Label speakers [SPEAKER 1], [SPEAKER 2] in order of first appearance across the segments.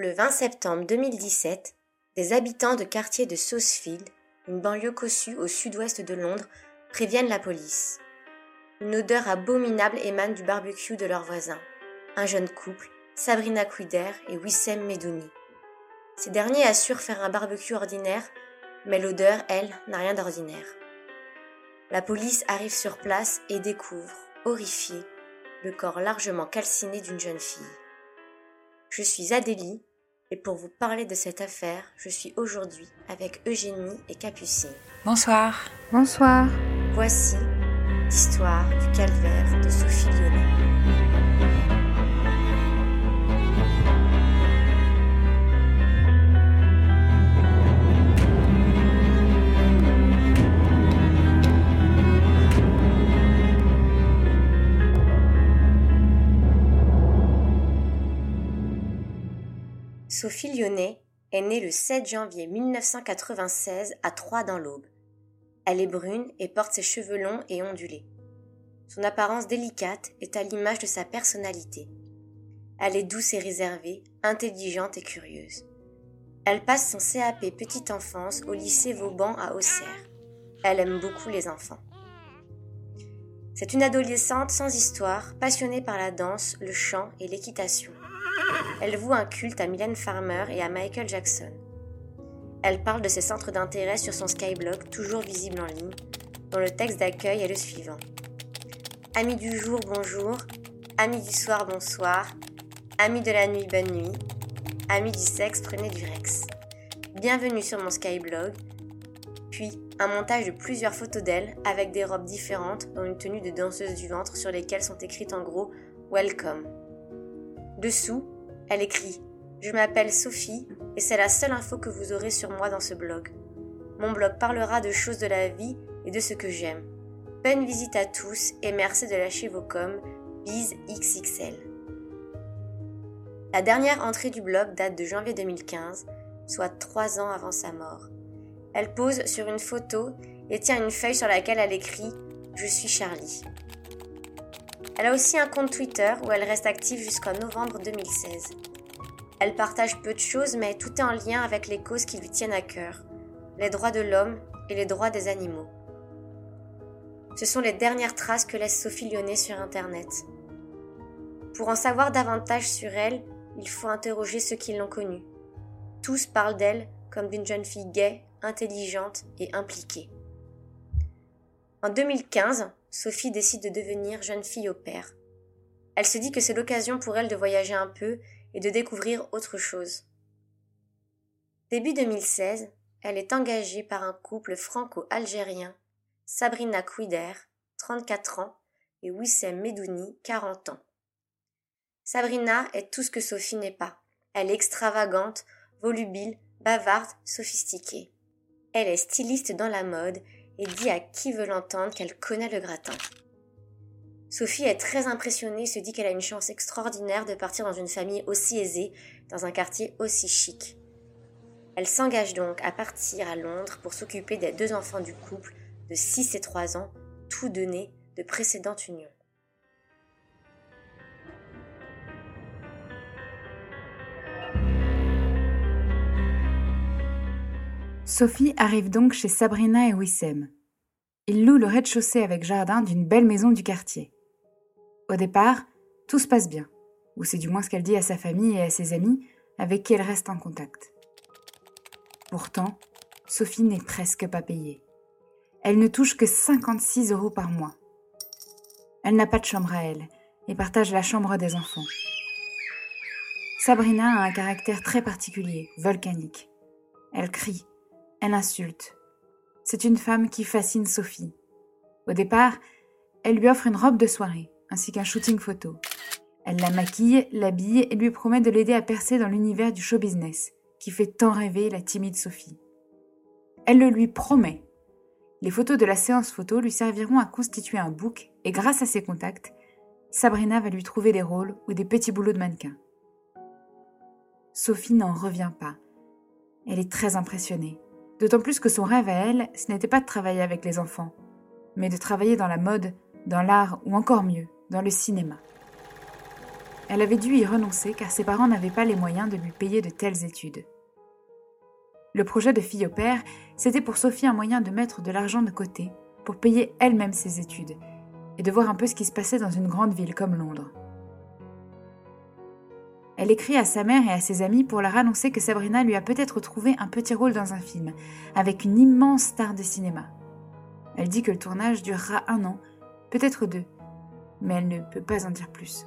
[SPEAKER 1] Le 20 septembre 2017, des habitants de quartier de Saucefield, une banlieue cossue au sud-ouest de Londres, préviennent la police. Une odeur abominable émane du barbecue de leurs voisins. Un jeune couple, Sabrina Quider et Wissem Medouni. Ces derniers assurent faire un barbecue ordinaire, mais l'odeur, elle, n'a rien d'ordinaire. La police arrive sur place et découvre, horrifiée, le corps largement calciné d'une jeune fille. Je suis Adélie, et pour vous parler de cette affaire, je suis aujourd'hui avec Eugénie et Capucine.
[SPEAKER 2] Bonsoir.
[SPEAKER 3] Bonsoir.
[SPEAKER 1] Voici l'histoire du calvaire de Sophie Lyonnais. Sophie Lyonnais est née le 7 janvier 1996 à Troyes dans l'Aube. Elle est brune et porte ses cheveux longs et ondulés. Son apparence délicate est à l'image de sa personnalité. Elle est douce et réservée, intelligente et curieuse. Elle passe son CAP petite enfance au lycée Vauban à Auxerre. Elle aime beaucoup les enfants. C'est une adolescente sans histoire, passionnée par la danse, le chant et l'équitation. Elle voue un culte à Mylène Farmer et à Michael Jackson. Elle parle de ses centres d'intérêt sur son Skyblog, toujours visible en ligne, dont le texte d'accueil est le suivant. Amis du jour, bonjour. Amis du soir, bonsoir. Amis de la nuit, bonne nuit. Amis du sexe, prenez du Rex. Bienvenue sur mon Skyblog. Puis, un montage de plusieurs photos d'elle avec des robes différentes, dont une tenue de danseuse du ventre sur lesquelles sont écrites en gros Welcome. Dessous, elle écrit Je m'appelle Sophie et c'est la seule info que vous aurez sur moi dans ce blog. Mon blog parlera de choses de la vie et de ce que j'aime. Bonne visite à tous et merci de lâcher vos coms. Bise XXL. La dernière entrée du blog date de janvier 2015, soit trois ans avant sa mort. Elle pose sur une photo et tient une feuille sur laquelle elle écrit Je suis Charlie. Elle a aussi un compte Twitter où elle reste active jusqu'en novembre 2016. Elle partage peu de choses, mais tout est en lien avec les causes qui lui tiennent à cœur, les droits de l'homme et les droits des animaux. Ce sont les dernières traces que laisse Sophie Lyonnais sur Internet. Pour en savoir davantage sur elle, il faut interroger ceux qui l'ont connue. Tous parlent d'elle comme d'une jeune fille gaie, intelligente et impliquée. En 2015, Sophie décide de devenir jeune fille au père. Elle se dit que c'est l'occasion pour elle de voyager un peu et de découvrir autre chose. Début 2016, elle est engagée par un couple franco-algérien, Sabrina Quider, 34 ans, et Wissem Medouni, 40 ans. Sabrina est tout ce que Sophie n'est pas. Elle est extravagante, volubile, bavarde, sophistiquée. Elle est styliste dans la mode et dit à qui veut l'entendre qu'elle connaît le gratin. Sophie est très impressionnée et se dit qu'elle a une chance extraordinaire de partir dans une famille aussi aisée, dans un quartier aussi chic. Elle s'engage donc à partir à Londres pour s'occuper des deux enfants du couple de 6 et 3 ans, tous deux nés de précédentes unions.
[SPEAKER 3] Sophie arrive donc chez Sabrina et Wissem. Ils louent le rez-de-chaussée avec jardin d'une belle maison du quartier. Au départ, tout se passe bien, ou c'est du moins ce qu'elle dit à sa famille et à ses amis avec qui elle reste en contact. Pourtant, Sophie n'est presque pas payée. Elle ne touche que 56 euros par mois. Elle n'a pas de chambre à elle et partage la chambre des enfants. Sabrina a un caractère très particulier, volcanique. Elle crie, elle insulte. C'est une femme qui fascine Sophie. Au départ, elle lui offre une robe de soirée, ainsi qu'un shooting photo. Elle la maquille, l'habille et lui promet de l'aider à percer dans l'univers du show business, qui fait tant rêver la timide Sophie. Elle le lui promet. Les photos de la séance photo lui serviront à constituer un book et grâce à ses contacts, Sabrina va lui trouver des rôles ou des petits boulots de mannequin. Sophie n'en revient pas. Elle est très impressionnée. D'autant plus que son rêve à elle, ce n'était pas de travailler avec les enfants, mais de travailler dans la mode, dans l'art ou encore mieux, dans le cinéma. elle avait dû y renoncer car ses parents n'avaient pas les moyens de lui payer de telles études. Le projet de fille au père, c'était pour Sophie un moyen de mettre de l'argent de côté pour payer elle-même ses études et de voir un peu ce qui se passait dans une grande ville comme Londres. Elle écrit à sa mère et à ses amis pour leur annoncer que Sabrina lui a peut-être trouvé un petit rôle dans un film, avec une immense star de cinéma. Elle dit que le tournage durera un an, peut-être deux, mais elle ne peut pas en dire plus.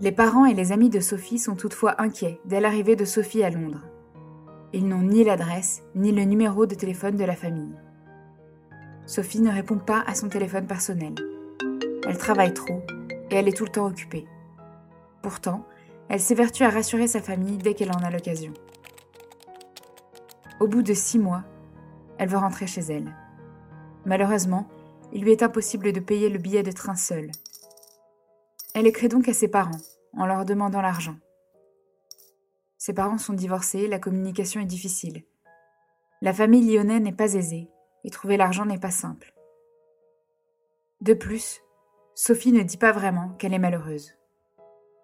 [SPEAKER 3] Les parents et les amis de Sophie sont toutefois inquiets dès l'arrivée de Sophie à Londres. Ils n'ont ni l'adresse ni le numéro de téléphone de la famille. Sophie ne répond pas à son téléphone personnel. Elle travaille trop et elle est tout le temps occupée. Pourtant, elle s'évertue à rassurer sa famille dès qu'elle en a l'occasion. Au bout de six mois, elle veut rentrer chez elle. Malheureusement, il lui est impossible de payer le billet de train seule. Elle écrit donc à ses parents, en leur demandant l'argent. Ses parents sont divorcés, la communication est difficile. La famille lyonnaise n'est pas aisée, et trouver l'argent n'est pas simple. De plus, Sophie ne dit pas vraiment qu'elle est malheureuse.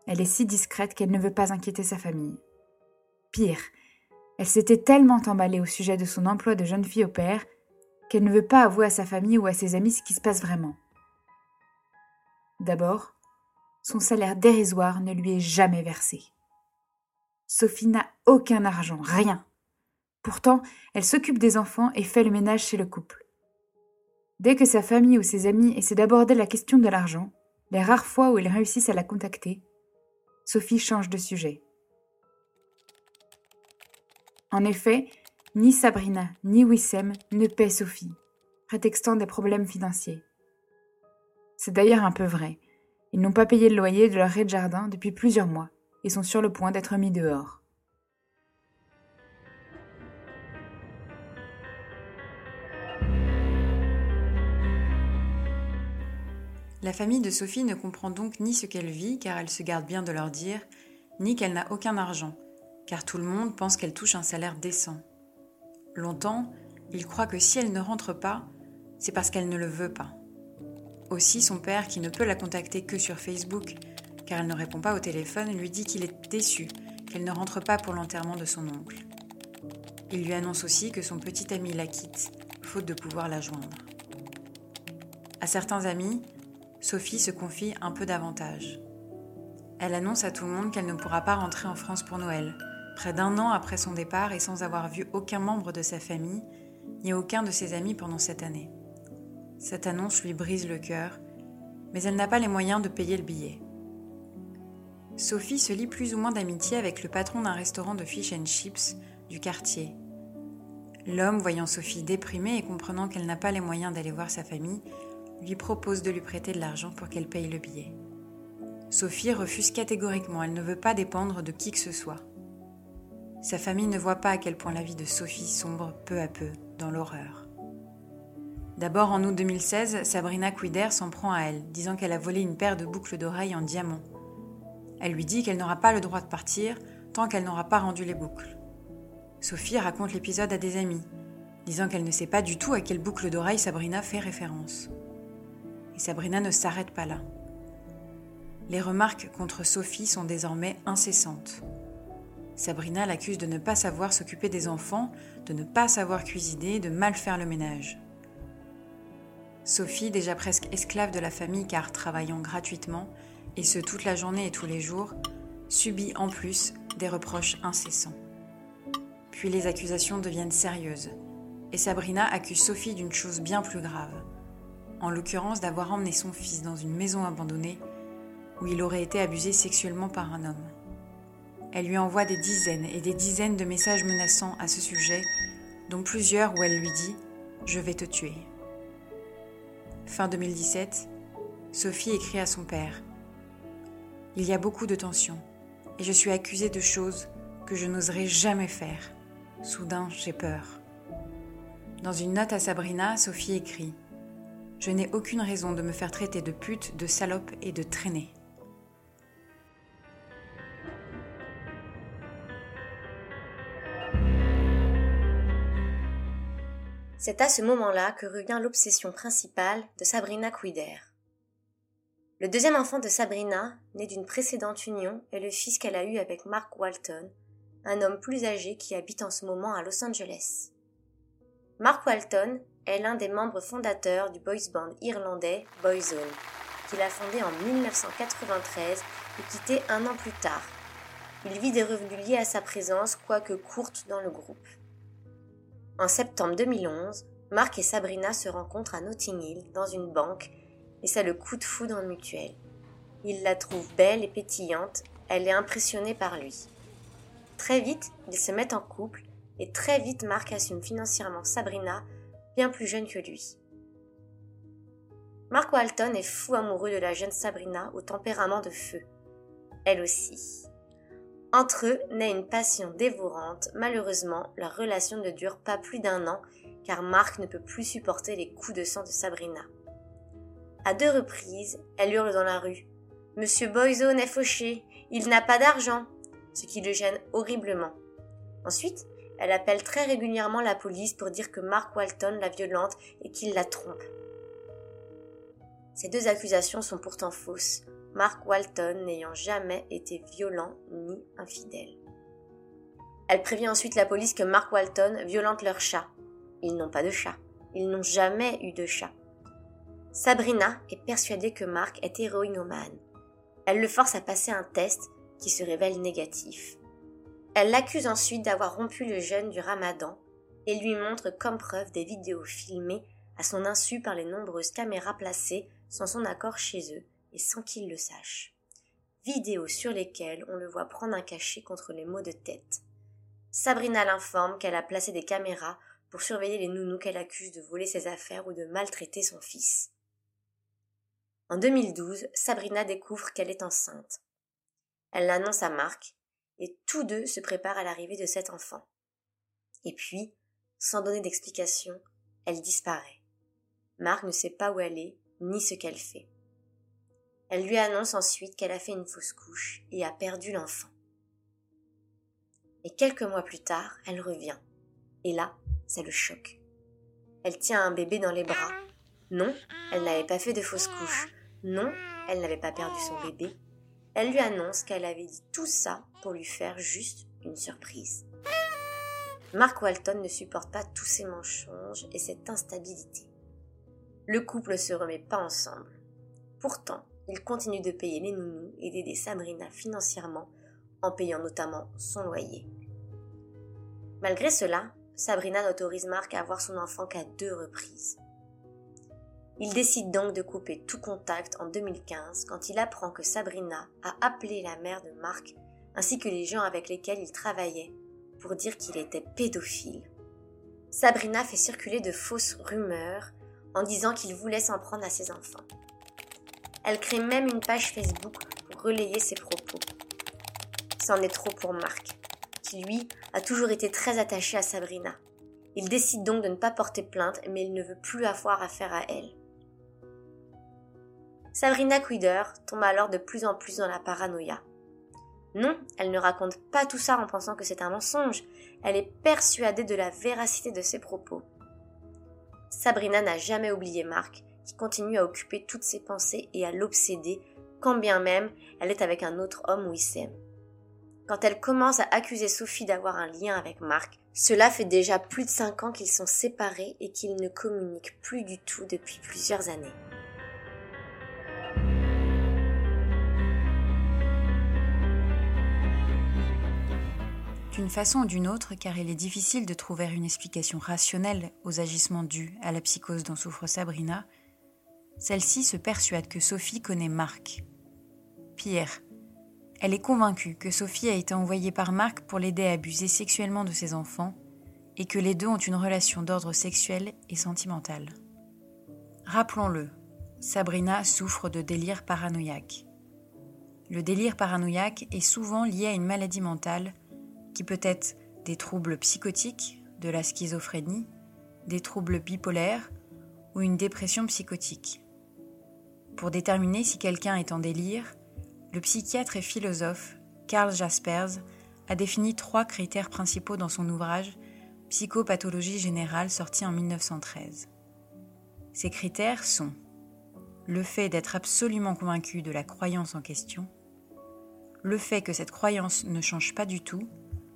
[SPEAKER 3] Elle est si discrète qu'elle ne veut pas inquiéter sa famille. Pire, elle s'était tellement emballée au sujet de son emploi de jeune fille au père qu'elle ne veut pas avouer à sa famille ou à ses amis ce qui se passe vraiment. D'abord, son salaire dérisoire ne lui est jamais versé. Sophie n'a aucun argent, rien. Pourtant, elle s'occupe des enfants et fait le ménage chez le couple. Dès que sa famille ou ses amis essaient d'aborder la question de l'argent, les rares fois où ils réussissent à la contacter, Sophie change de sujet. En effet, ni Sabrina ni Wissem ne paient Sophie, prétextant des problèmes financiers. C'est d'ailleurs un peu vrai. Ils n'ont pas payé le loyer de leur rez-de-jardin depuis plusieurs mois et sont sur le point d'être mis dehors.
[SPEAKER 2] La famille de Sophie ne comprend donc ni ce qu'elle vit, car elle se garde bien de leur dire, ni qu'elle n'a aucun argent, car tout le monde pense qu'elle touche un salaire décent. Longtemps, ils croient que si elle ne rentre pas, c'est parce qu'elle ne le veut pas. Aussi, son père, qui ne peut la contacter que sur Facebook, car elle ne répond pas au téléphone, lui dit qu'il est déçu qu'elle ne rentre pas pour l'enterrement de son oncle. Il lui annonce aussi que son petit ami la quitte, faute de pouvoir la joindre. À certains amis, Sophie se confie un peu davantage. Elle annonce à tout le monde qu'elle ne pourra pas rentrer en France pour Noël, près d'un an après son départ et sans avoir vu aucun membre de sa famille, ni aucun de ses amis pendant cette année. Cette annonce lui brise le cœur, mais elle n'a pas les moyens de payer le billet. Sophie se lie plus ou moins d'amitié avec le patron d'un restaurant de fish and chips du quartier. L'homme, voyant Sophie déprimée et comprenant qu'elle n'a pas les moyens d'aller voir sa famille, lui propose de lui prêter de l'argent pour qu'elle paye le billet. Sophie refuse catégoriquement, elle ne veut pas dépendre de qui que ce soit. Sa famille ne voit pas à quel point la vie de Sophie sombre peu à peu dans l'horreur. D'abord en août 2016, Sabrina Quider s'en prend à elle, disant qu'elle a volé une paire de boucles d'oreilles en diamant. Elle lui dit qu'elle n'aura pas le droit de partir tant qu'elle n'aura pas rendu les boucles. Sophie raconte l'épisode à des amis, disant qu'elle ne sait pas du tout à quelle boucle d'oreille Sabrina fait référence. Et Sabrina ne s'arrête pas là. Les remarques contre Sophie sont désormais incessantes. Sabrina l'accuse de ne pas savoir s'occuper des enfants, de ne pas savoir cuisiner, de mal faire le ménage. Sophie, déjà presque esclave de la famille car travaillant gratuitement, et ce toute la journée et tous les jours, subit en plus des reproches incessants. Puis les accusations deviennent sérieuses, et Sabrina accuse Sophie d'une chose bien plus grave en l'occurrence d'avoir emmené son fils dans une maison abandonnée où il aurait été abusé sexuellement par un homme. Elle lui envoie des dizaines et des dizaines de messages menaçants à ce sujet, dont plusieurs où elle lui dit ⁇ Je vais te tuer ⁇ Fin 2017, Sophie écrit à son père ⁇ Il y a beaucoup de tensions, et je suis accusée de choses que je n'oserais jamais faire. Soudain, j'ai peur. Dans une note à Sabrina, Sophie écrit je n'ai aucune raison de me faire traiter de pute, de salope et de traînée.
[SPEAKER 1] C'est à ce moment-là que revient l'obsession principale de Sabrina Quider. Le deuxième enfant de Sabrina, né d'une précédente union, est le fils qu'elle a eu avec Mark Walton, un homme plus âgé qui habite en ce moment à Los Angeles. Mark Walton est l'un des membres fondateurs du boys band irlandais Boyzone, qu'il a fondé en 1993 et quitté un an plus tard. Il vit des revenus liés à sa présence, quoique courte, dans le groupe. En septembre 2011, Mark et Sabrina se rencontrent à Notting Hill, dans une banque, et c'est le coup de foudre mutuel. Il la trouve belle et pétillante, elle est impressionnée par lui. Très vite, ils se mettent en couple, et très vite Mark assume financièrement Sabrina, bien plus jeune que lui. Mark Walton est fou amoureux de la jeune Sabrina au tempérament de feu. Elle aussi. Entre eux naît une passion dévorante. Malheureusement, leur relation ne dure pas plus d'un an car Mark ne peut plus supporter les coups de sang de Sabrina. À deux reprises, elle hurle dans la rue. Monsieur Boyzone est fauché, il n'a pas d'argent, ce qui le gêne horriblement. Ensuite, elle appelle très régulièrement la police pour dire que Mark Walton la violente et qu'il la trompe. Ces deux accusations sont pourtant fausses, Mark Walton n'ayant jamais été violent ni infidèle. Elle prévient ensuite la police que Mark Walton violente leur chat. Ils n'ont pas de chat. Ils n'ont jamais eu de chat. Sabrina est persuadée que Mark est héroïnomane. Elle le force à passer un test qui se révèle négatif. Elle l'accuse ensuite d'avoir rompu le jeûne du ramadan et lui montre comme preuve des vidéos filmées à son insu par les nombreuses caméras placées sans son accord chez eux et sans qu'il le sache. Vidéos sur lesquelles on le voit prendre un cachet contre les maux de tête. Sabrina l'informe qu'elle a placé des caméras pour surveiller les nounous qu'elle accuse de voler ses affaires ou de maltraiter son fils. En 2012, Sabrina découvre qu'elle est enceinte. Elle l'annonce à Marc, et tous deux se préparent à l'arrivée de cet enfant. Et puis, sans donner d'explication, elle disparaît. Marc ne sait pas où elle est, ni ce qu'elle fait. Elle lui annonce ensuite qu'elle a fait une fausse couche et a perdu l'enfant. Et quelques mois plus tard, elle revient. Et là, c'est le choc. Elle tient un bébé dans les bras. Non, elle n'avait pas fait de fausse couche. Non, elle n'avait pas perdu son bébé. Elle lui annonce qu'elle avait dit tout ça pour lui faire juste une surprise. Mark Walton ne supporte pas tous ces mensonges et cette instabilité. Le couple ne se remet pas ensemble. Pourtant, il continue de payer les nounous et d'aider Sabrina financièrement en payant notamment son loyer. Malgré cela, Sabrina n'autorise Marc à voir son enfant qu'à deux reprises. Il décide donc de couper tout contact en 2015 quand il apprend que Sabrina a appelé la mère de Marc ainsi que les gens avec lesquels il travaillait pour dire qu'il était pédophile. Sabrina fait circuler de fausses rumeurs en disant qu'il voulait s'en prendre à ses enfants. Elle crée même une page Facebook pour relayer ses propos. C'en est trop pour Marc lui, a toujours été très attaché à Sabrina. Il décide donc de ne pas porter plainte, mais il ne veut plus avoir affaire à elle. Sabrina Quider tombe alors de plus en plus dans la paranoïa. Non, elle ne raconte pas tout ça en pensant que c'est un mensonge, elle est persuadée de la véracité de ses propos. Sabrina n'a jamais oublié Marc, qui continue à occuper toutes ses pensées et à l'obséder, quand bien même elle est avec un autre homme il s'aime. Quand elle commence à accuser Sophie d'avoir un lien avec Marc, cela fait déjà plus de cinq ans qu'ils sont séparés et qu'ils ne communiquent plus du tout depuis plusieurs années.
[SPEAKER 2] D'une façon ou d'une autre, car il est difficile de trouver une explication rationnelle aux agissements dus à la psychose dont souffre Sabrina, celle-ci se persuade que Sophie connaît Marc. Pierre, elle est convaincue que Sophie a été envoyée par Marc pour l'aider à abuser sexuellement de ses enfants et que les deux ont une relation d'ordre sexuel et sentimental. Rappelons-le, Sabrina souffre de délire paranoïaque. Le délire paranoïaque est souvent lié à une maladie mentale qui peut être des troubles psychotiques, de la schizophrénie, des troubles bipolaires ou une dépression psychotique. Pour déterminer si quelqu'un est en délire, le psychiatre et philosophe Karl Jaspers a défini trois critères principaux dans son ouvrage Psychopathologie générale sorti en 1913. Ces critères sont le fait d'être absolument convaincu de la croyance en question, le fait que cette croyance ne change pas du tout,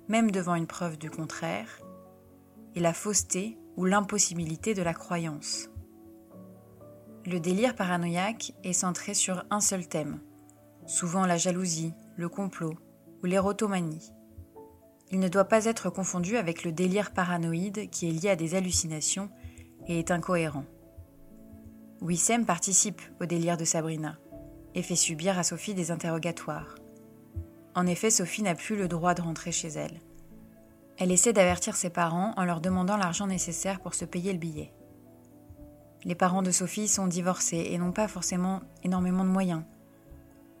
[SPEAKER 2] même devant une preuve du contraire, et la fausseté ou l'impossibilité de la croyance. Le délire paranoïaque est centré sur un seul thème, souvent la jalousie, le complot ou l'érotomanie. Il ne doit pas être confondu avec le délire paranoïde qui est lié à des hallucinations et est incohérent. Wissem participe au délire de Sabrina et fait subir à Sophie des interrogatoires. En effet, Sophie n'a plus le droit de rentrer chez elle. Elle essaie d'avertir ses parents en leur demandant l'argent nécessaire pour se payer le billet. Les parents de Sophie sont divorcés et n'ont pas forcément énormément de moyens.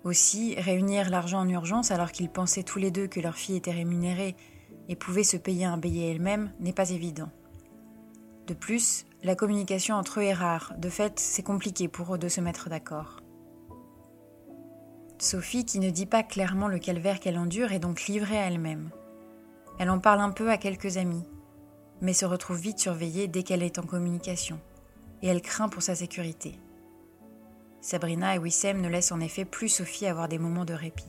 [SPEAKER 2] Aussi, réunir l'argent en urgence alors qu'ils pensaient tous les deux que leur fille était rémunérée et pouvait se payer un billet elle-même n'est pas évident. De plus, la communication entre eux est rare, de fait c'est compliqué pour eux de se mettre d'accord. Sophie, qui ne dit pas clairement le calvaire qu'elle endure, est donc livrée à elle-même. Elle en parle un peu à quelques amis, mais se retrouve vite surveillée dès qu'elle est en communication, et elle craint pour sa sécurité. Sabrina et Wissem ne laissent en effet plus Sophie avoir des moments de répit.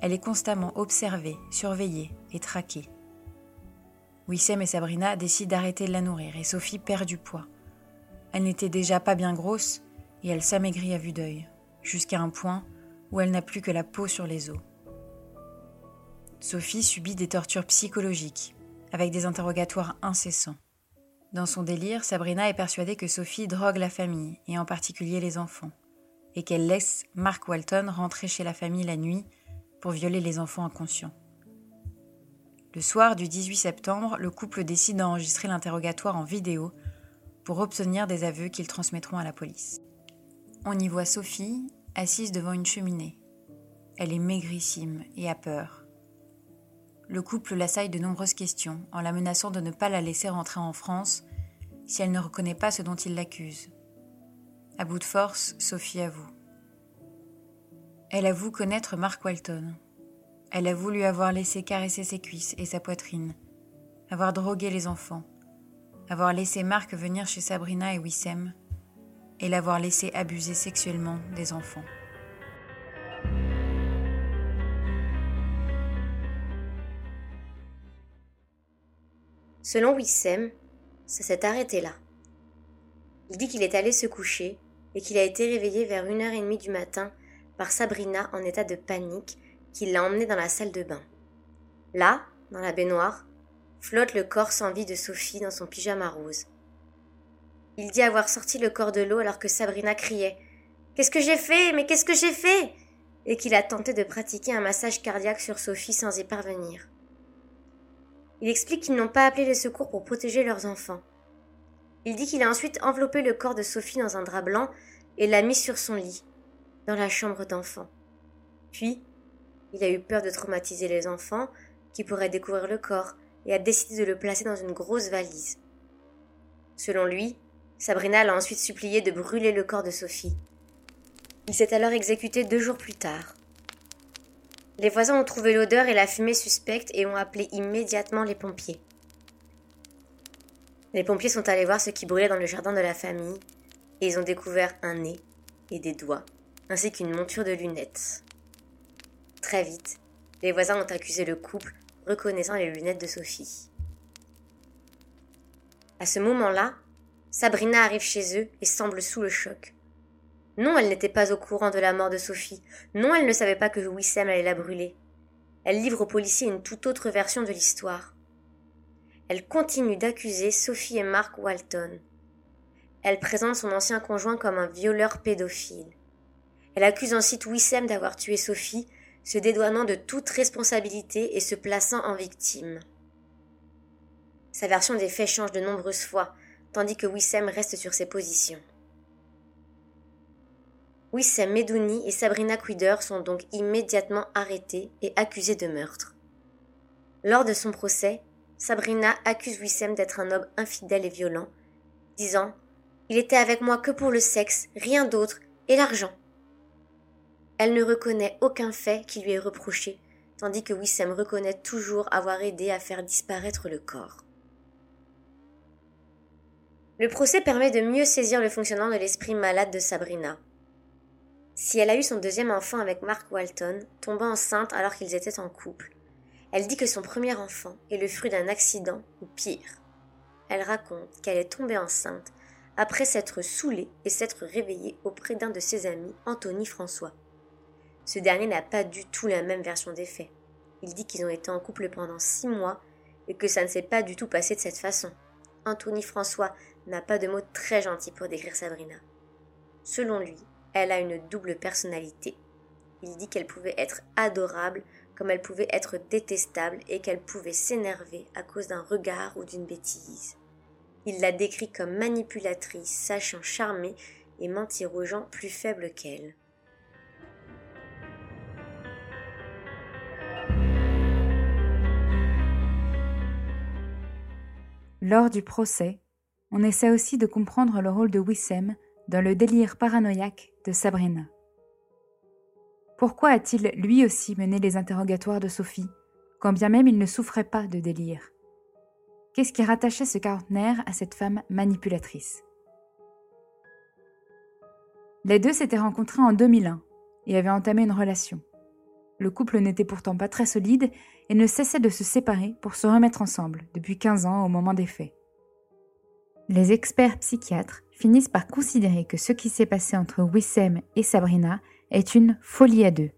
[SPEAKER 2] Elle est constamment observée, surveillée et traquée. Wissem et Sabrina décident d'arrêter de la nourrir et Sophie perd du poids. Elle n'était déjà pas bien grosse et elle s'amaigrit à vue d'œil, jusqu'à un point où elle n'a plus que la peau sur les os. Sophie subit des tortures psychologiques, avec des interrogatoires incessants. Dans son délire, Sabrina est persuadée que Sophie drogue la famille, et en particulier les enfants, et qu'elle laisse Mark Walton rentrer chez la famille la nuit pour violer les enfants inconscients. Le soir du 18 septembre, le couple décide d'enregistrer l'interrogatoire en vidéo pour obtenir des aveux qu'ils transmettront à la police. On y voit Sophie assise devant une cheminée. Elle est maigrissime et a peur le couple l'assaille de nombreuses questions en la menaçant de ne pas la laisser rentrer en France si elle ne reconnaît pas ce dont il l'accuse. À bout de force, Sophie avoue. Elle avoue connaître Mark Walton. Elle avoue lui avoir laissé caresser ses cuisses et sa poitrine, avoir drogué les enfants, avoir laissé Mark venir chez Sabrina et Wissem, et l'avoir laissé abuser sexuellement des enfants.
[SPEAKER 1] Selon Wissem, ça s'est arrêté là. Il dit qu'il est allé se coucher et qu'il a été réveillé vers une heure et demie du matin par Sabrina en état de panique qui l'a emmené dans la salle de bain. Là, dans la baignoire, flotte le corps sans vie de Sophie dans son pyjama rose. Il dit avoir sorti le corps de l'eau alors que Sabrina criait Qu'est-ce que j'ai fait? Mais qu'est-ce que j'ai fait? Et qu'il a tenté de pratiquer un massage cardiaque sur Sophie sans y parvenir. Il explique qu'ils n'ont pas appelé les secours pour protéger leurs enfants. Il dit qu'il a ensuite enveloppé le corps de Sophie dans un drap blanc et l'a mis sur son lit, dans la chambre d'enfant. Puis, il a eu peur de traumatiser les enfants, qui pourraient découvrir le corps, et a décidé de le placer dans une grosse valise. Selon lui, Sabrina l'a ensuite supplié de brûler le corps de Sophie. Il s'est alors exécuté deux jours plus tard. Les voisins ont trouvé l'odeur et la fumée suspecte et ont appelé immédiatement les pompiers. Les pompiers sont allés voir ce qui brûlait dans le jardin de la famille et ils ont découvert un nez et des doigts, ainsi qu'une monture de lunettes. Très vite, les voisins ont accusé le couple, reconnaissant les lunettes de Sophie. À ce moment-là, Sabrina arrive chez eux et semble sous le choc. Non, elle n'était pas au courant de la mort de Sophie. Non, elle ne savait pas que Wissem allait la brûler. Elle livre aux policiers une toute autre version de l'histoire. Elle continue d'accuser Sophie et Mark Walton. Elle présente son ancien conjoint comme un violeur pédophile. Elle accuse ensuite Wissem d'avoir tué Sophie, se dédouanant de toute responsabilité et se plaçant en victime. Sa version des faits change de nombreuses fois, tandis que Wissem reste sur ses positions. Wissem Medouni et Sabrina Quider sont donc immédiatement arrêtés et accusés de meurtre. Lors de son procès, Sabrina accuse Wissem d'être un homme infidèle et violent, disant Il était avec moi que pour le sexe, rien d'autre, et l'argent. Elle ne reconnaît aucun fait qui lui est reproché, tandis que Wissem reconnaît toujours avoir aidé à faire disparaître le corps. Le procès permet de mieux saisir le fonctionnement de l'esprit malade de Sabrina si elle a eu son deuxième enfant avec Mark Walton, tombant enceinte alors qu'ils étaient en couple. Elle dit que son premier enfant est le fruit d'un accident ou pire. Elle raconte qu'elle est tombée enceinte après s'être saoulée et s'être réveillée auprès d'un de ses amis, Anthony François. Ce dernier n'a pas du tout la même version des faits. Il dit qu'ils ont été en couple pendant six mois et que ça ne s'est pas du tout passé de cette façon. Anthony François n'a pas de mots très gentils pour décrire Sabrina. Selon lui, elle a une double personnalité. Il dit qu'elle pouvait être adorable comme elle pouvait être détestable et qu'elle pouvait s'énerver à cause d'un regard ou d'une bêtise. Il la décrit comme manipulatrice, sachant charmer et mentir aux gens plus faibles qu'elle.
[SPEAKER 3] Lors du procès, on essaie aussi de comprendre le rôle de Wissem dans le délire paranoïaque de Sabrina. Pourquoi a-t-il lui aussi mené les interrogatoires de Sophie, quand bien même il ne souffrait pas de délire? Qu'est-ce qui rattachait ce quarantenaire à cette femme manipulatrice? Les deux s'étaient rencontrés en 2001 et avaient entamé une relation. Le couple n'était pourtant pas très solide et ne cessait de se séparer pour se remettre ensemble depuis 15 ans au moment des faits. Les experts psychiatres finissent par considérer que ce qui s'est passé entre Wissem et Sabrina est une folie à deux,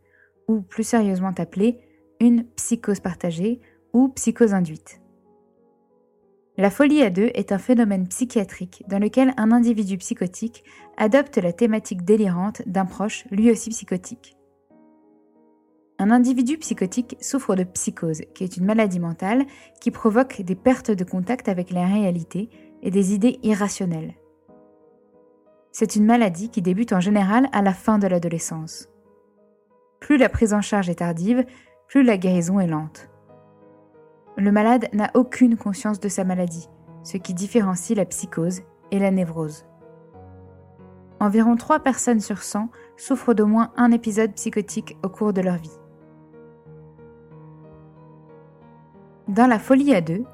[SPEAKER 3] ou plus sérieusement appelée une psychose partagée ou psychose induite. La folie à deux est un phénomène psychiatrique dans lequel un individu psychotique adopte la thématique délirante d'un proche lui aussi psychotique. Un individu psychotique souffre de psychose, qui est une maladie mentale qui provoque des pertes de contact avec la réalité et des idées irrationnelles. C'est une maladie qui débute en général à la fin de l'adolescence. Plus la prise en charge est tardive, plus la guérison est lente. Le malade n'a aucune conscience de sa maladie, ce qui différencie la psychose et la névrose. Environ 3 personnes sur 100 souffrent d'au moins un épisode psychotique au cours de leur vie. Dans la folie à deux,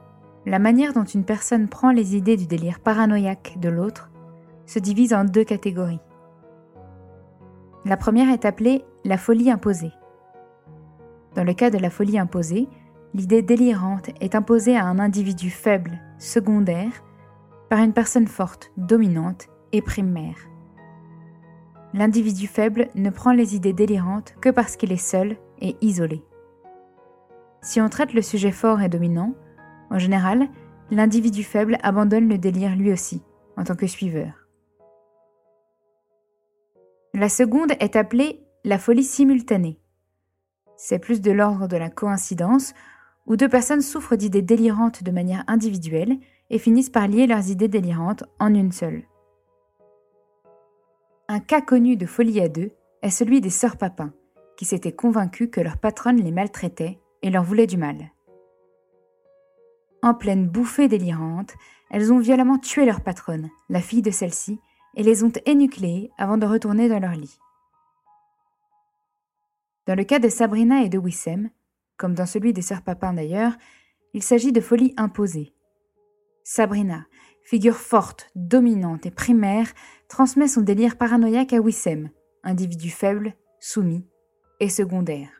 [SPEAKER 3] la manière dont une personne prend les idées du délire paranoïaque de l'autre se divise en deux catégories. La première est appelée la folie imposée. Dans le cas de la folie imposée, l'idée délirante est imposée à un individu faible, secondaire, par une personne forte, dominante et primaire. L'individu faible ne prend les idées délirantes que parce qu'il est seul et isolé. Si on traite le sujet fort et dominant, en général, l'individu faible abandonne le délire lui aussi, en tant que suiveur. La seconde est appelée la folie simultanée. C'est plus de l'ordre de la coïncidence, où deux personnes souffrent d'idées délirantes de manière individuelle et finissent par lier leurs idées délirantes en une seule. Un cas connu de folie à deux est celui des sœurs Papin, qui s'étaient convaincues que leur patronne les maltraitait et leur voulait du mal. En pleine bouffée délirante, elles ont violemment tué leur patronne, la fille de celle-ci, et les ont énucléées avant de retourner dans leur lit. Dans le cas de Sabrina et de Wissem, comme dans celui des sœurs Papin d'ailleurs, il s'agit de folie imposée. Sabrina, figure forte, dominante et primaire, transmet son délire paranoïaque à Wissem, individu faible, soumis et secondaire.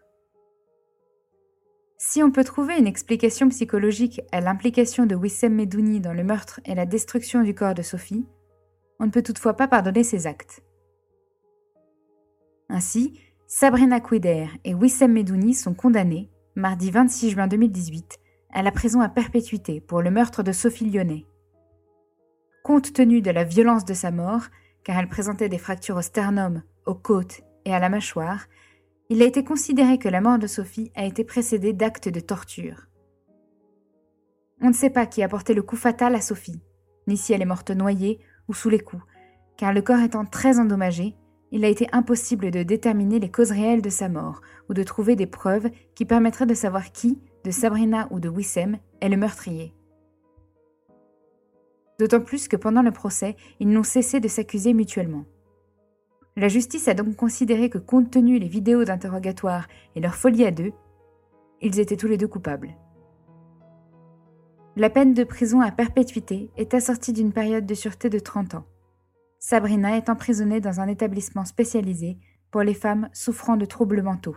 [SPEAKER 3] Si on peut trouver une explication psychologique à l'implication de Wissem Medouni dans le meurtre et la destruction du corps de Sophie, on ne peut toutefois pas pardonner ses actes. Ainsi, Sabrina Quider et Wissem Medouni sont condamnés, mardi 26 juin 2018, à la prison à perpétuité pour le meurtre de Sophie Lyonnais. Compte tenu de la violence de sa mort, car elle présentait des fractures au sternum, aux côtes et à la mâchoire, il a été considéré que la mort de Sophie a été précédée d'actes de torture. On ne sait pas qui a porté le coup fatal à Sophie, ni si elle est morte noyée ou sous les coups, car le corps étant très endommagé, il a été impossible de déterminer les causes réelles de sa mort ou de trouver des preuves qui permettraient de savoir qui, de Sabrina ou de Wissem, est le meurtrier. D'autant plus que pendant le procès, ils n'ont cessé de s'accuser mutuellement. La justice a donc considéré que compte tenu les vidéos d'interrogatoire et leur folie à deux, ils étaient tous les deux coupables. La peine de prison à perpétuité est assortie d'une période de sûreté de 30 ans. Sabrina est emprisonnée dans un établissement spécialisé pour les femmes souffrant de troubles mentaux.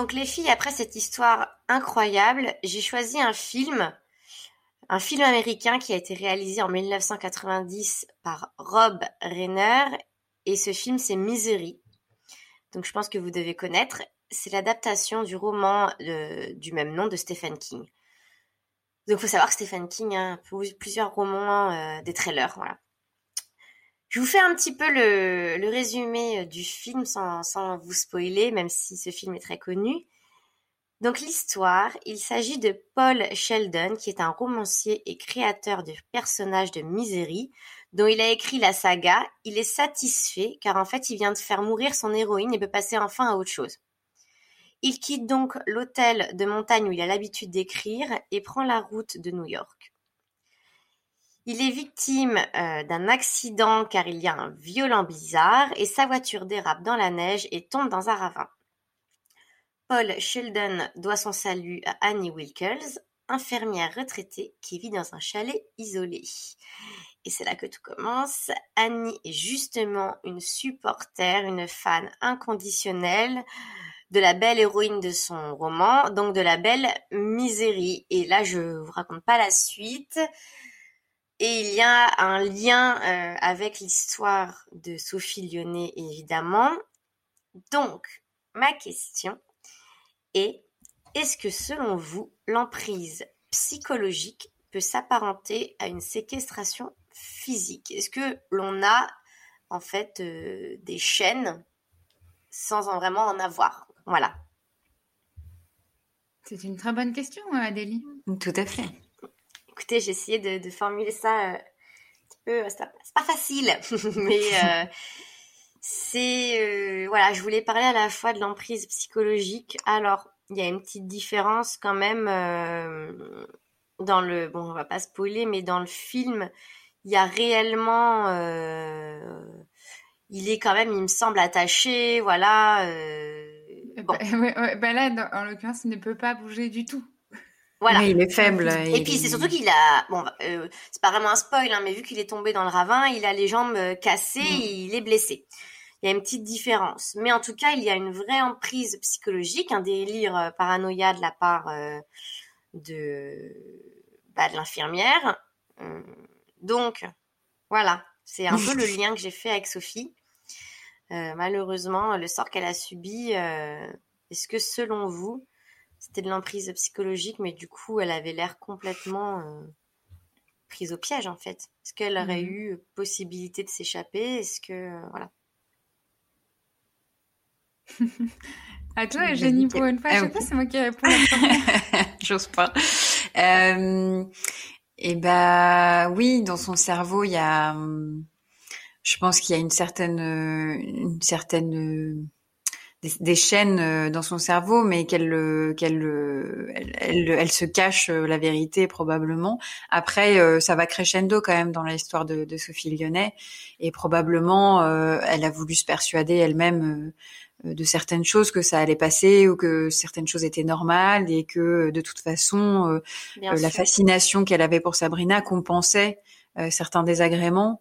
[SPEAKER 1] Donc les filles, après cette histoire incroyable, j'ai choisi un film, un film américain qui a été réalisé en 1990 par Rob Reiner, et ce film c'est Misery. Donc je pense que vous devez connaître. C'est l'adaptation du roman du même nom de Stephen King. Donc il faut savoir que Stephen King a plusieurs romans, euh, des trailers, voilà. Je vous fais un petit peu le, résumé euh, du film sans, vous spoiler, même si ce film est très connu. Donc l'histoire, il s'agit de Paul Sheldon, qui est un romancier et créateur de personnages de Misery, dont il a écrit la saga. Il est satisfait car en fait il vient de faire mourir son héroïne et peut passer enfin à autre chose. Il quitte donc l'hôtel de montagne où il a l'habitude d'écrire et prend la route de New York. Il est victime euh, d'un accident car il y a un violent blizzard et sa voiture dérape dans la neige et tombe dans un ravin. Paul Sheldon doit son salut à Annie Wilkels, infirmière retraitée qui vit dans un chalet isolé. Et c'est là que tout commence. Annie est justement une supporter, une fan inconditionnelle de la belle héroïne de son roman, donc de la belle Misery. Et là, je vous raconte pas la suite. Et il y a un lien euh, avec l'histoire de Sophie Lyonnais, évidemment. Donc, ma question est, est-ce que selon vous, l'emprise psychologique peut s'apparenter à une séquestration physique? Est-ce que l'on a en fait euh, des chaînes sans en vraiment en avoir? Voilà.
[SPEAKER 3] C'est une très bonne question, Adélie.
[SPEAKER 2] Tout à fait.
[SPEAKER 1] Écoutez, j'ai essayé de, formuler ça euh, un petit peu. C'est pas, facile, mais euh, c'est euh, voilà. Je voulais parler à la fois de l'emprise psychologique. Alors, il y a une petite différence quand même dans le. Bon, on va pas spoiler, mais dans le film, il y a réellement. il est quand même, il me semble, attaché. Voilà.
[SPEAKER 3] Bon. Bah, bah là, en l'occurrence, il ne peut pas bouger du tout.
[SPEAKER 2] Voilà. il est faible.
[SPEAKER 1] Et puis c'est surtout qu'il a, bon, euh, c'est pas vraiment un spoil, hein, mais vu qu'il est tombé dans le ravin, il a les jambes euh, cassées, mm. il est blessé. Il y a une petite différence, mais en tout cas, il y a une vraie emprise psychologique, un délire euh, paranoïa de la part de, bah, de l'infirmière. donc, voilà, c'est un peu le lien que j'ai fait avec Sophie. malheureusement, le sort qu'elle a subi, est-ce que selon vous, c'était de l'emprise psychologique, mais du coup, elle avait l'air complètement euh, prise au piège, en fait. Est-ce qu'elle aurait mhm. eu possibilité de s'échapper? Est-ce que. Euh, voilà.
[SPEAKER 3] à toi, Jenny, pour une fois. Je sais pas, c'est moi qui réponds.
[SPEAKER 2] J'ose pas. Euh, et eh bah oui, dans son cerveau, il y a. Hum, je pense qu'il y a une certaine, une certaine des, chaînes euh, dans son cerveau, mais qu'elle euh, qu'elle euh, elle, elle, se cache la vérité probablement. Après, ça va crescendo quand même dans l'histoire de, de Sophie Lyonnais, et probablement elle a voulu se persuader elle-même de certaines choses que ça allait passer ou que certaines choses étaient normales et que de toute façon la fascination qu'elle avait pour Sabrina compensait certains désagréments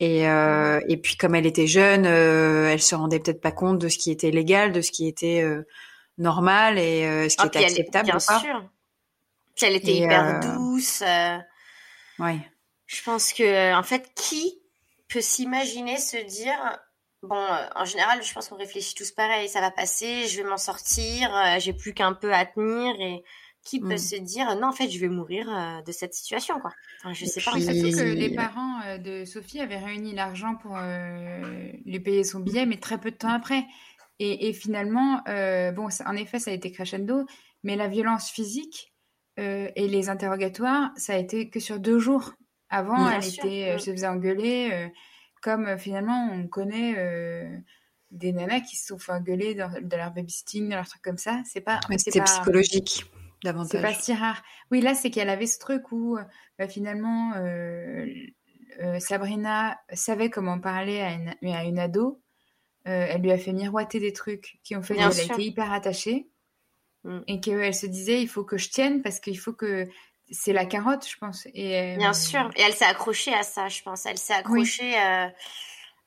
[SPEAKER 2] et, euh, et puis comme elle était jeune, euh, elle se rendait peut-être pas compte de ce qui était légal, de ce qui était euh, normal et euh, ce qui ah, était acceptable.
[SPEAKER 1] bien sûr. Puis elle était hyper douce.
[SPEAKER 2] ouais.
[SPEAKER 1] Je pense que en fait, qui peut s'imaginer se dire bon, en général, je pense qu'on réfléchit tous pareil, ça va passer, je vais m'en sortir, j'ai plus qu'un peu à tenir et qui peut mmh. se dire non en fait je vais mourir euh, de cette situation quoi. Enfin, je sais pas.
[SPEAKER 3] Puis... que les parents euh, de Sophie avaient réuni l'argent pour euh, lui payer son billet, mais très peu de temps après. Et, et finalement, bon, en effet, ça a été crescendo, mais la violence physique et les interrogatoires, ça a été que sur deux jours. Avant, elle était, mmh. se faisait engueuler, comme finalement on connaît des nanas qui se sont fait engueuler dans, leur babysitting, dans leur truc comme ça. C'est pas.
[SPEAKER 2] C'était psychologique. Davantage.
[SPEAKER 3] C'est pas si rare. Oui, là, c'est qu'elle avait ce truc où bah, finalement Sabrina savait comment parler à une, à une ado. elle lui a fait miroiter des trucs qui ont fait qu'elle a été hyper attachée. Mm. Et qu'elle se disait, il faut que je tienne parce qu'il faut que c'est la carotte, je pense. Et,
[SPEAKER 1] Bien sûr. Et elle s'est accrochée à ça, je pense. Elle s'est accrochée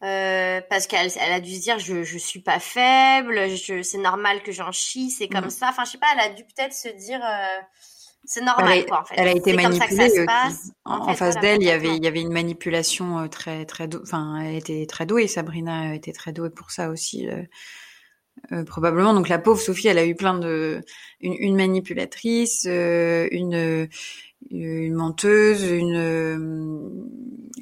[SPEAKER 1] euh, parce qu'elle elle a dû se dire je je suis pas faible, c'est normal que j'en chie, c'est comme mm. ça. Enfin je sais pas, elle a dû peut-être se dire euh, c'est normal
[SPEAKER 2] elle a,
[SPEAKER 1] quoi en fait.
[SPEAKER 2] Elle a été manipulée. en, face d'elle, il y avait il y avait une manipulation euh, très très enfin elle était très douée. Sabrina était très douée pour ça aussi. probablement. Donc la pauvre Sophie, elle a eu plein de une, une manipulatrice, une une menteuse, une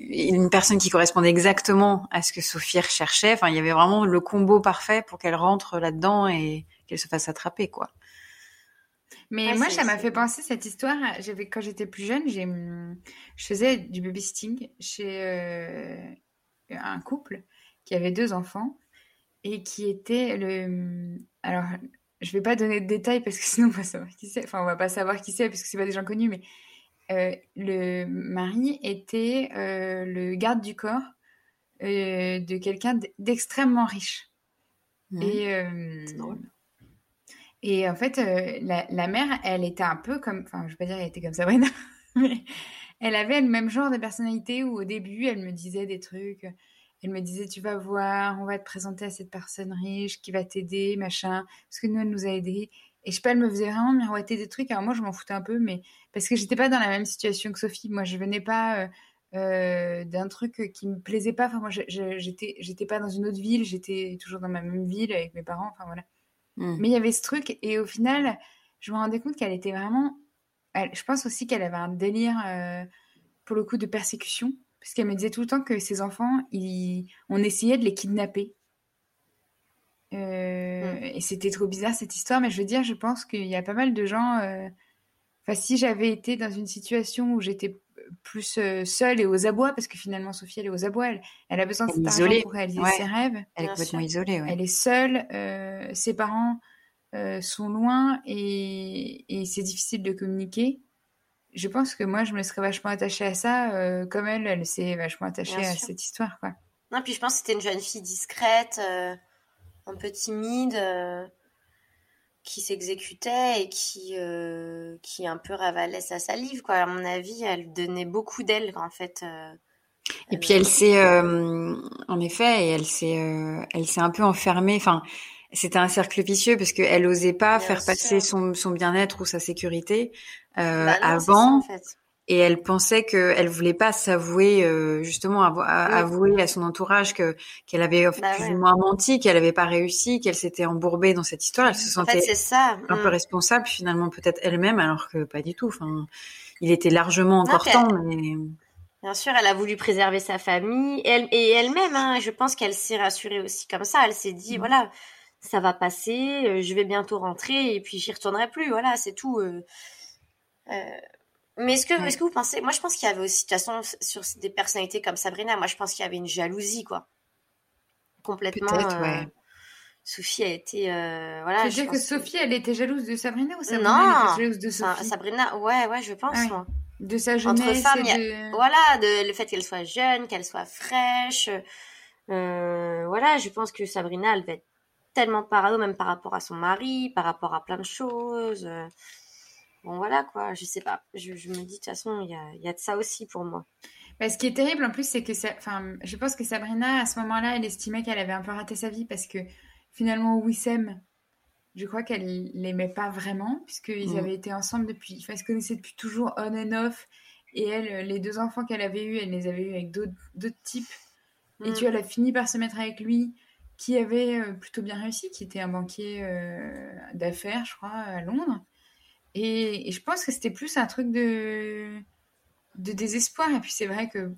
[SPEAKER 2] une personne qui correspondait exactement à ce que Sophie recherchait. Enfin, il y avait vraiment le combo parfait pour qu'elle rentre là-dedans et qu'elle se fasse attraper, quoi.
[SPEAKER 3] Mais moi, ça m'a fait penser cette histoire. J'avais quand j'étais plus jeune, j'ai, je faisais du babysitting chez euh, un couple qui avait deux enfants et qui était le. Alors, je vais pas donner de détails parce que sinon on va savoir qui c'est. Enfin, on va pas savoir qui c'est parce que c'est pas des gens connus, mais euh, le mari était euh, le garde du corps euh, de quelqu'un d'extrêmement riche. Mmh. Et, et en fait, la, mère, elle était un peu comme, enfin, je vais pas dire qu'elle était comme Sabrina, mais elle avait le même genre de personnalité où au début, elle me disait des trucs. Elle me disait, tu vas voir, on va te présenter à cette personne riche qui va t'aider, machin, parce que nous, elle nous a aidés. Et je sais pas, elle me faisait vraiment miroiter des trucs. Alors moi, je m'en foutais un peu, mais parce que j'étais pas dans la même situation que Sophie. Moi, je venais pas euh, euh, d'un truc qui me plaisait pas. Enfin, moi, j'étais, j'étais pas dans une autre ville. J'étais toujours dans ma même ville avec mes parents. Enfin voilà. Hmm. Mais il y avait ce truc, et au final, je me rendais compte qu'elle était vraiment. je pense aussi qu'elle avait un délire euh, pour le coup de persécution, parce qu'elle me disait tout le temps que ses enfants, ils... on essayait de les kidnapper. Euh, mm. Et c'était trop bizarre cette histoire, mais je veux dire, je pense qu'il y a pas mal de gens. Euh, enfin, si j'avais été dans une situation où j'étais plus euh, seule et aux abois, parce que finalement Sophie elle est aux abois, elle, a besoin de cet argent pour réaliser ses rêves.
[SPEAKER 2] Elle est complètement isolée.
[SPEAKER 3] Elle est seule, ses parents sont loin et, et c'est difficile de communiquer. Je pense que moi je me serais vachement attachée à ça, comme elle, elle s'est vachement attachée à cette histoire, quoi.
[SPEAKER 1] Non, puis je pense que c'était une jeune fille discrète un peu timide, euh, qui s'exécutait et qui, euh, qui un peu ravalait sa salive. Quoi. À mon avis, elle donnait beaucoup d'elle, en fait. Euh,
[SPEAKER 2] et puis elle s'est, en effet, elle s'est, elle s'est un peu enfermée. Enfin, c'était un cercle vicieux parce qu'elle osait pas faire passer son, son bien-être ou sa sécurité bah avant. en fait et elle pensait que elle voulait pas s'avouer euh, justement avouer à son entourage que qu'elle avait bah plus ou moins menti, qu'elle avait pas réussi, qu'elle s'était embourbée dans cette histoire. Elle se sentait ça. un peu mm. responsable finalement peut-être elle-même alors que pas du tout. Enfin, il était largement encore temps. Mais...
[SPEAKER 1] Bien sûr, elle a voulu préserver sa famille et, elle, et elle-même. Hein, je pense qu'elle s'est rassurée aussi comme ça. Elle s'est dit voilà, ça va passer, euh, je vais bientôt rentrer et puis j'y retournerai plus. Voilà, c'est tout. Euh, euh mais est-ce que, est-ce que vous pensez, moi je pense qu'il y avait aussi, de toute façon, sur des personnalités comme Sabrina, moi je pense qu'il y avait une jalousie, quoi. Complètement. Euh, Sophie a été, euh, voilà.
[SPEAKER 3] Tu veux dire que Sophie, elle était jalouse de Sabrina ou Sabrina était jalouse de Sophie?
[SPEAKER 1] Sabrina, ouais, ouais, je pense, moi.
[SPEAKER 3] De sa jeunesse. Entre femmes,
[SPEAKER 1] de... voilà, de, le fait qu'elle soit jeune, qu'elle soit fraîche. Euh, voilà, je pense que Sabrina, elle va être tellement parano, même par rapport à son mari, par rapport à plein de choses. Bon voilà quoi, je sais pas. Je, me dis de toute façon, il y a, y a, de ça aussi pour moi.
[SPEAKER 3] Bah, ce qui est terrible en plus, c'est que enfin, je pense que Sabrina, à ce moment-là, elle estimait qu'elle avait un peu raté sa vie parce que finalement, Wissem, je crois qu'elle l'aimait pas vraiment, puisqu'ils mm. avaient été ensemble depuis, enfin, ils se connaissaient depuis toujours on and off. Et elle, les deux enfants qu'elle avait eus, elle les avait eus avec d'autres types. Et tu vois, mm. elle a fini par se mettre avec lui, qui avait euh, plutôt bien réussi, qui était un banquier euh, d'affaires, je crois, à Londres. Et, je pense que c'était plus un truc de, de désespoir. Et puis c'est vrai que.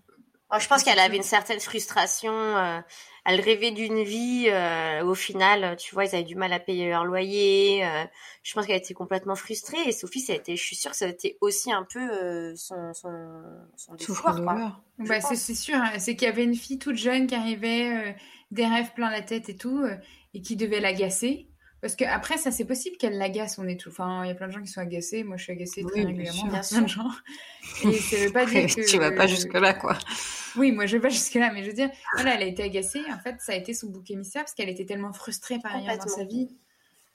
[SPEAKER 1] je pense qu'elle avait une certaine frustration. Euh, elle rêvait d'une vie. Euh, au final, tu vois, ils avaient du mal à payer leur loyer. Euh, je pense qu'elle était complètement frustrée. Et Sophie, ça a été, je suis sûre que ça a été aussi un peu son, son, son
[SPEAKER 3] Bah, c'est sûr. Hein. C'est qu'il y avait une fille toute jeune qui arrivait, des rêves plein la tête et tout, et qui devait l'agacer Parce que après, ça, c'est possible qu'elle l'agace, on est tout. Enfin, il y a plein de gens qui sont agacés. Moi, je suis agacée très
[SPEAKER 2] Oui, bien
[SPEAKER 3] régulièrement
[SPEAKER 2] sûr.
[SPEAKER 3] par plein de gens. Et ça veut pas dire que.
[SPEAKER 2] tu vas pas jusque-là, quoi.
[SPEAKER 3] Oui, moi, je vais pas jusque-là, mais je veux dire, voilà, elle a été agacée. En fait, ça a été son bouc émissaire parce qu'elle était tellement frustrée par ailleurs dans sa vie.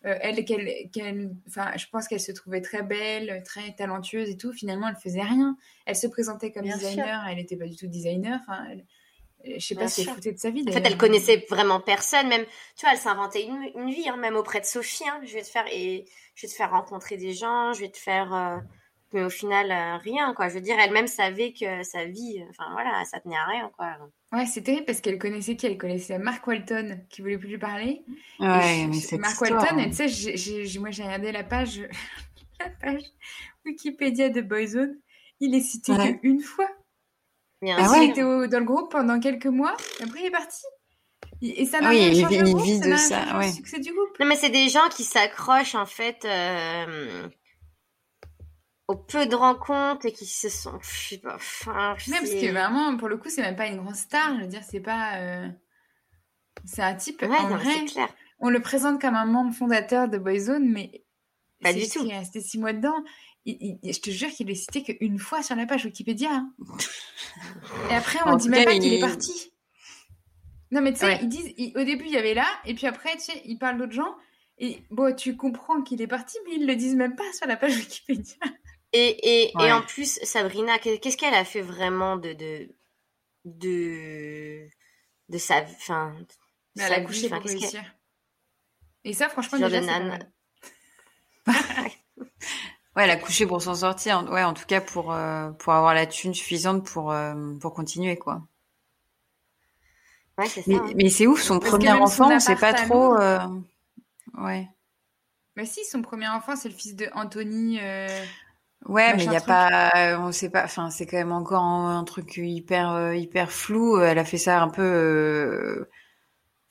[SPEAKER 3] Euh, elle, qu'elle, qu'elle, enfin, je pense qu'elle se trouvait très belle, très talentueuse et tout. Finalement, elle faisait rien. Elle se présentait comme
[SPEAKER 1] Bien
[SPEAKER 3] designer, elle n'était pas du tout designer. Enfin, elle- je sais pas si elle foutait de sa vie.
[SPEAKER 1] En fait, elle connaissait vraiment personne, même, tu vois, elle s'inventait une, une vie, hein, même auprès de Sophie, hein. Je vais te faire, et je vais te faire rencontrer des gens, je vais te faire, euh, mais au final, euh, rien, quoi. Je veux dire, elle-même savait que sa vie, enfin, voilà, ça tenait à rien, quoi.
[SPEAKER 3] Ouais, c'est terrible parce qu'elle connaissait qui? Elle connaissait Mark Walton qui voulait plus lui parler.
[SPEAKER 2] Ouais, mais
[SPEAKER 3] je- Mark
[SPEAKER 2] histoire,
[SPEAKER 3] Walton,
[SPEAKER 2] hein.
[SPEAKER 3] et tu sais, moi j'ai regardé la page, la page Wikipédia de Boyzone. Il est cité
[SPEAKER 2] Ouais.
[SPEAKER 3] qu'une fois.
[SPEAKER 1] Bien
[SPEAKER 2] Ah
[SPEAKER 3] Parce
[SPEAKER 1] sûr.
[SPEAKER 3] qu'il était au- dans le groupe pendant quelques mois. Après, il est parti. Et et ça n'a
[SPEAKER 2] Ah oui,
[SPEAKER 3] rien
[SPEAKER 2] il
[SPEAKER 3] changé
[SPEAKER 2] vit-
[SPEAKER 3] au
[SPEAKER 2] il
[SPEAKER 3] groupe,
[SPEAKER 2] vit
[SPEAKER 3] ça
[SPEAKER 2] de ça, ouais.
[SPEAKER 3] succès du groupe.
[SPEAKER 1] Non, mais c'est des gens qui s'accrochent, en fait, euh, au peu de rencontres et qui se sont, je sais pas, enfin,
[SPEAKER 3] parce que vraiment, pour le coup, c'est même pas une grande star. Je veux dire, c'est pas. euh, C'est un type.
[SPEAKER 1] Ouais,
[SPEAKER 3] en
[SPEAKER 1] non,
[SPEAKER 3] vrai,
[SPEAKER 1] clair.
[SPEAKER 3] on le présente comme un membre fondateur de Boyzone, mais
[SPEAKER 1] Pas
[SPEAKER 3] c'est
[SPEAKER 1] du tout.
[SPEAKER 3] qu'il est resté six mois dedans. Il- il- je te jure qu'il est cité qu'une fois sur la page Wikipédia. hein. Et après, on
[SPEAKER 2] En
[SPEAKER 3] dit même
[SPEAKER 2] cas,
[SPEAKER 3] pas qu'il est parti. Non, mais tu sais,
[SPEAKER 2] Ouais.
[SPEAKER 3] ils disent, au début, il y avait là, et puis après, tu sais, ils parlent d'autres gens. Et bon, tu comprends qu'il est parti, mais ils le disent même pas sur la page Wikipédia.
[SPEAKER 1] Et, et,
[SPEAKER 2] Ouais.
[SPEAKER 1] et en plus, Sabrina, qu'est- qu'est-ce qu'elle a fait vraiment de, de, de, de sa, enfin, de
[SPEAKER 3] Mais elle
[SPEAKER 1] sa
[SPEAKER 3] a
[SPEAKER 1] vie,
[SPEAKER 3] couché
[SPEAKER 1] enfin,
[SPEAKER 3] pour
[SPEAKER 1] qu'est-ce qu'elle-
[SPEAKER 3] réussir. Et ça, franchement,
[SPEAKER 1] genre
[SPEAKER 3] déjà,
[SPEAKER 1] de
[SPEAKER 3] mal.
[SPEAKER 2] Ouais, elle a couché pour s'en sortir. Ouais, en tout cas pour euh, pour avoir la thune suffisante pour euh, pour continuer quoi.
[SPEAKER 1] Ouais, c'est ça.
[SPEAKER 2] Mais,
[SPEAKER 1] hein.
[SPEAKER 2] mais c'est ouf, son
[SPEAKER 3] Parce
[SPEAKER 2] premier enfant, on sait pas trop. Euh, Ouais.
[SPEAKER 3] Mais si, son premier enfant, c'est le fils de Anthony. euh,
[SPEAKER 2] Ouais, mais il y a
[SPEAKER 3] truc.
[SPEAKER 2] pas, on sait pas. Enfin, c'est quand même encore un, un truc hyper euh, hyper flou. Elle a fait ça un peu.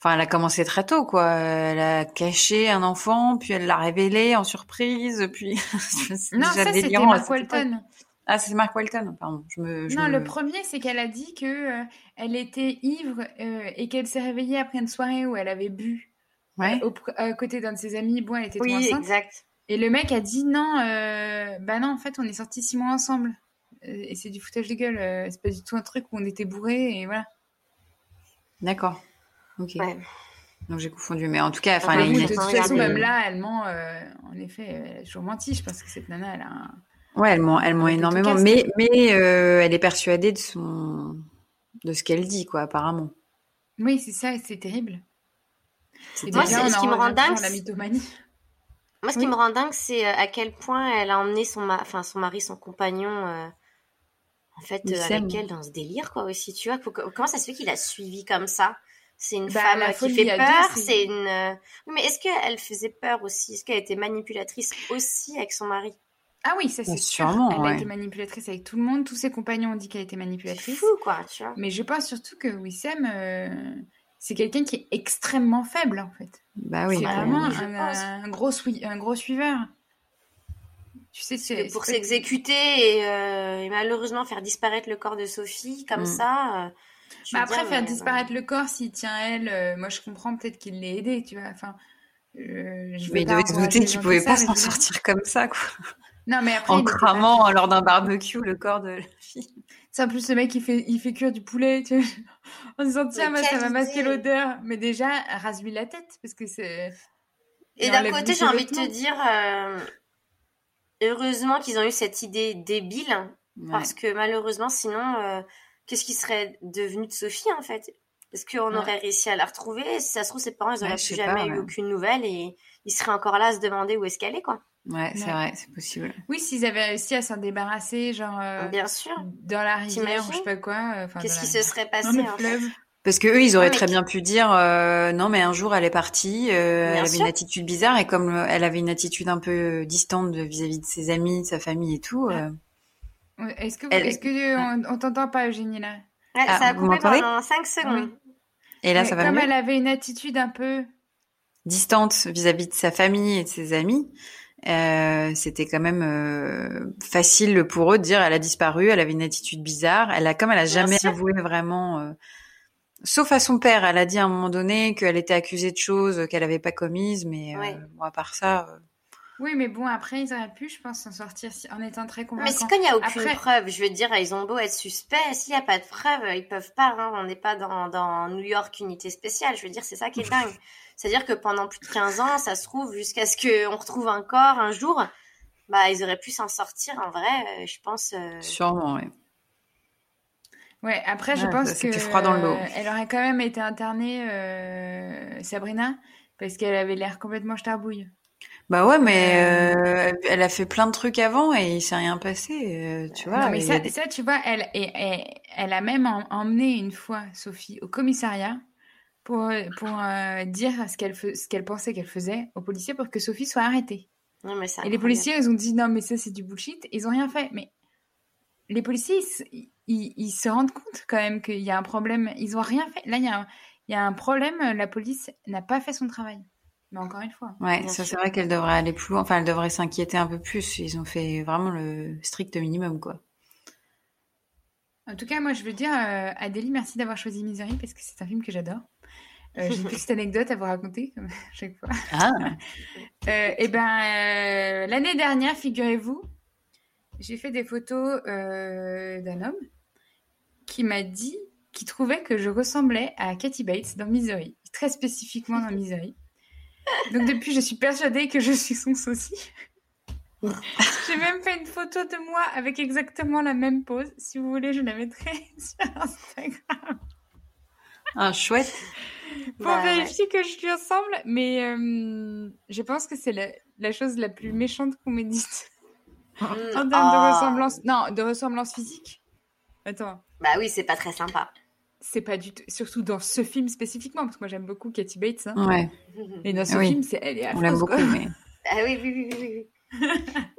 [SPEAKER 2] Euh, Enfin, elle a commencé très tôt, quoi. Elle a caché un enfant, puis elle l'a révélé en surprise, puis.
[SPEAKER 3] Non, ça, c'était
[SPEAKER 2] délirant à
[SPEAKER 3] Mark. Walton.
[SPEAKER 2] Ah, c'est Mark Walton, pardon. Je me. je
[SPEAKER 3] Non,
[SPEAKER 2] me-
[SPEAKER 3] le premier, c'est qu'elle a dit que euh, elle était ivre euh, et qu'elle s'est réveillée après une soirée où elle avait bu
[SPEAKER 2] Ouais.
[SPEAKER 3] au, pr- à côté d'un de ses amis. Bon, elle était
[SPEAKER 1] Oui,
[SPEAKER 3] enceinte.
[SPEAKER 1] exact.
[SPEAKER 3] Et le mec a dit non, euh, bah non, en fait, on est sortis six mois ensemble. Euh, Et c'est du foutage de gueule. euh, c'est pas du tout un truc où on était bourrés et voilà.
[SPEAKER 2] D'accord. Ok.
[SPEAKER 1] Ouais.
[SPEAKER 2] Donc j'ai confondu, mais en tout cas, enfin,
[SPEAKER 1] Enfin,
[SPEAKER 2] elle a
[SPEAKER 3] Oui,
[SPEAKER 2] une
[SPEAKER 3] de toute
[SPEAKER 1] Regardez.
[SPEAKER 3] façon, même là, elle ment. euh, en effet, elle a toujours menti. Je pense que cette nana, elle a un...
[SPEAKER 2] Ouais, elle ment, elle ment énormément, mais mais euh, elle est persuadée de son de ce qu'elle dit, quoi, apparemment.
[SPEAKER 3] Oui, c'est ça, c'est terrible.
[SPEAKER 2] C'est
[SPEAKER 1] Moi,
[SPEAKER 3] déjà,
[SPEAKER 1] ce qui me rend dingue,
[SPEAKER 3] la mythomanie.
[SPEAKER 1] Moi, ce
[SPEAKER 3] Oui.
[SPEAKER 1] qui me rend dingue, c'est euh, à quel point elle a emmené son, ma- enfin, son mari, son compagnon, euh, en fait, euh, avec elle dans ce délire, quoi, aussi, tu vois. Faut que- comment ça se fait qu'il a suivi comme ça? C'est une
[SPEAKER 3] Bah,
[SPEAKER 1] femme qui fait peur,
[SPEAKER 3] c'est-
[SPEAKER 1] une... euh, mais est-ce qu'elle faisait peur aussi? Est-ce qu'elle était manipulatrice aussi avec son mari?
[SPEAKER 3] Ah oui, ça
[SPEAKER 2] Bah,
[SPEAKER 3] c'est sûr.
[SPEAKER 2] sûrement,
[SPEAKER 3] Elle a été manipulatrice avec tout le monde. Tous ses compagnons ont dit qu'elle était
[SPEAKER 1] C'est
[SPEAKER 3] manipulatrice.
[SPEAKER 1] fou, quoi, tu vois.
[SPEAKER 3] Mais je pense surtout que Wissem, euh, c'est quelqu'un qui est extrêmement faible en fait.
[SPEAKER 2] Bah oui.
[SPEAKER 3] c'est
[SPEAKER 1] bah
[SPEAKER 3] vraiment
[SPEAKER 1] oui,
[SPEAKER 3] un, gros sui- un gros suiveur. Tu sais, c'est
[SPEAKER 1] Pour s'exécuter et, euh, et malheureusement faire disparaître le corps de Sophie comme
[SPEAKER 2] Mm.
[SPEAKER 1] ça. euh, je
[SPEAKER 3] Bah après, faire
[SPEAKER 1] mais,
[SPEAKER 3] disparaître le corps s'il tient elle, euh, moi je comprends peut-être qu'il l'ait aidé, tu vois. Enfin, euh, je
[SPEAKER 2] Mais il devait se douter qu'il pouvait pas
[SPEAKER 3] ça, mais
[SPEAKER 2] s'en sortir comme ça, quoi.
[SPEAKER 3] Non, mais après,
[SPEAKER 2] En cramant lors d'un barbecue le corps de la fille.
[SPEAKER 3] C'est en plus le mec il fait il fait cuire du poulet, tu vois. En disant tiens,
[SPEAKER 1] Mais
[SPEAKER 3] moi ça va masquer l'odeur. Mais déjà, rase-lui la tête parce que c'est.
[SPEAKER 1] Et d'un côté, j'ai envie de te dire, euh, heureusement qu'ils ont eu cette idée débile,
[SPEAKER 2] Ouais.
[SPEAKER 1] parce que malheureusement, sinon, euh, qu'est-ce qui serait devenu de Sophie en fait? Est-ce qu'on
[SPEAKER 3] Ouais.
[SPEAKER 1] aurait réussi à la retrouver Si ça se trouve, ses parents, ils
[SPEAKER 2] Ouais,
[SPEAKER 1] auraient
[SPEAKER 2] je
[SPEAKER 1] plus
[SPEAKER 2] sais
[SPEAKER 1] jamais
[SPEAKER 2] pas,
[SPEAKER 1] eu
[SPEAKER 2] ouais.
[SPEAKER 1] aucune nouvelle et ils seraient encore là à se demander où est-ce qu'elle est, quoi.
[SPEAKER 2] Ouais, c'est
[SPEAKER 3] Ouais.
[SPEAKER 2] vrai, c'est possible.
[SPEAKER 3] Oui, s'ils avaient réussi à s'en débarrasser, genre euh,
[SPEAKER 1] Bien sûr.
[SPEAKER 3] dans la rivière ou je sais pas quoi. euh,
[SPEAKER 1] Qu'est-ce qui
[SPEAKER 3] la-
[SPEAKER 1] se serait
[SPEAKER 3] dans
[SPEAKER 1] passé en fait?
[SPEAKER 2] Parce que eux, ils auraient très bien pu dire euh, non, mais un jour elle est partie, euh, elle avait
[SPEAKER 1] sûr.
[SPEAKER 2] une attitude bizarre et comme elle avait une attitude un peu distante vis-à-vis de ses amis, de sa famille et tout. euh,
[SPEAKER 3] Est-ce que,
[SPEAKER 2] Elle-
[SPEAKER 3] est-ce que on, on t'entend pas, Eugénie là?
[SPEAKER 1] Ouais,
[SPEAKER 2] Ah,
[SPEAKER 1] Ça a coupé pendant 5 secondes.
[SPEAKER 2] Et là, ça va
[SPEAKER 3] Comme
[SPEAKER 2] mieux?
[SPEAKER 3] elle avait une attitude un peu.
[SPEAKER 2] Distante vis-à-vis de sa famille et de ses amis. Euh, c'était quand même euh, facile pour eux de dire elle a disparu, elle avait une attitude bizarre, elle a comme elle a jamais avoué vraiment euh, Sauf à son père, elle a dit à un moment donné qu'elle était accusée de choses qu'elle n'avait pas commises, mais
[SPEAKER 1] Ouais.
[SPEAKER 2] bon, à part ça.
[SPEAKER 3] Oui, mais bon, après, ils auraient pu, je pense, s'en sortir en étant très convaincants.
[SPEAKER 1] Mais c'est quand il n'y a aucune
[SPEAKER 3] Après-
[SPEAKER 1] preuve. Je veux dire, ils ont beau être suspects, s'il n'y a pas de preuve, ils peuvent pas. hein. On n'est pas dans, dans New York unité spéciale. Je veux dire, c'est ça qui est dingue. C'est-à-dire que pendant plus de 15 ans, ça se trouve, jusqu'à ce qu'on retrouve un corps un jour, bah, ils auraient pu s'en sortir. En vrai, euh, je pense. euh,
[SPEAKER 2] Sûrement, oui.
[SPEAKER 3] Ouais, après, je
[SPEAKER 2] Ouais,
[SPEAKER 3] pense que
[SPEAKER 2] froid dans
[SPEAKER 3] euh, elle aurait quand même été internée, euh, Sabrina, parce qu'elle avait l'air complètement starbouille.
[SPEAKER 2] Bah ouais, mais euh, elle a fait plein de trucs avant et il s'est rien passé, euh, tu vois.
[SPEAKER 3] non, mais
[SPEAKER 2] a
[SPEAKER 3] ça, ça, tu vois, elle, et, et- elle a même em- emmené une fois Sophie au commissariat pour, pour euh, dire ce qu'elle fe- ce qu'elle pensait qu'elle faisait aux policiers pour que Sophie soit arrêtée.
[SPEAKER 1] Non, mais c'est
[SPEAKER 3] Et les policiers, ils ont dit non, mais ça, c'est du bullshit. Ils ont rien fait. Mais les policiers, ils, se- ils- ils se rendent compte quand même qu'il y a un problème. Ils ont rien fait. Là, il y a un, il y a un problème. La police n'a pas fait son travail. Mais encore une fois.
[SPEAKER 2] Ouais, ça c'est vrai qu'elle devrait aller plus loin. Enfin, elle devrait s'inquiéter un peu plus. Ils ont fait vraiment le strict minimum, quoi.
[SPEAKER 3] En tout cas, moi, je veux dire, euh, Adélie, merci d'avoir choisi Misery parce que c'est un film que j'adore. Euh, J'ai une petite anecdote à vous raconter, comme à chaque fois.
[SPEAKER 2] Ah,
[SPEAKER 3] Euh, eh ben, euh, l'année dernière, figurez-vous, j'ai fait des photos d'un homme qui m'a dit qu'il trouvait que je ressemblais à Kathy Bates dans Misery, très spécifiquement dans Misery. Donc depuis, je suis persuadée que je suis son sosie. J'ai même fait une photo de moi avec exactement la même pose. Si vous voulez, je la mettrai sur Instagram
[SPEAKER 2] ah, chouette.
[SPEAKER 3] pour
[SPEAKER 1] Bah, ouais.
[SPEAKER 3] vérifier que je lui ressemble. Mais euh, je pense que c'est la, la chose la plus méchante qu'on m'ait dite.
[SPEAKER 1] Mm,
[SPEAKER 3] En termes
[SPEAKER 1] ah.
[SPEAKER 3] de ressemblance. Non, de ressemblance physique. Attends,
[SPEAKER 1] Bah oui, c'est pas très sympa.
[SPEAKER 3] C'est pas du tout. Surtout dans ce film spécifiquement, parce que moi j'aime beaucoup Katy Bates. hein.
[SPEAKER 2] Ouais,
[SPEAKER 3] Et dans ce
[SPEAKER 2] Oui.
[SPEAKER 3] film, c'est, elle est
[SPEAKER 2] on l'aime
[SPEAKER 3] affreuse,
[SPEAKER 2] beaucoup, mais.
[SPEAKER 1] Ah oui, oui, oui, oui,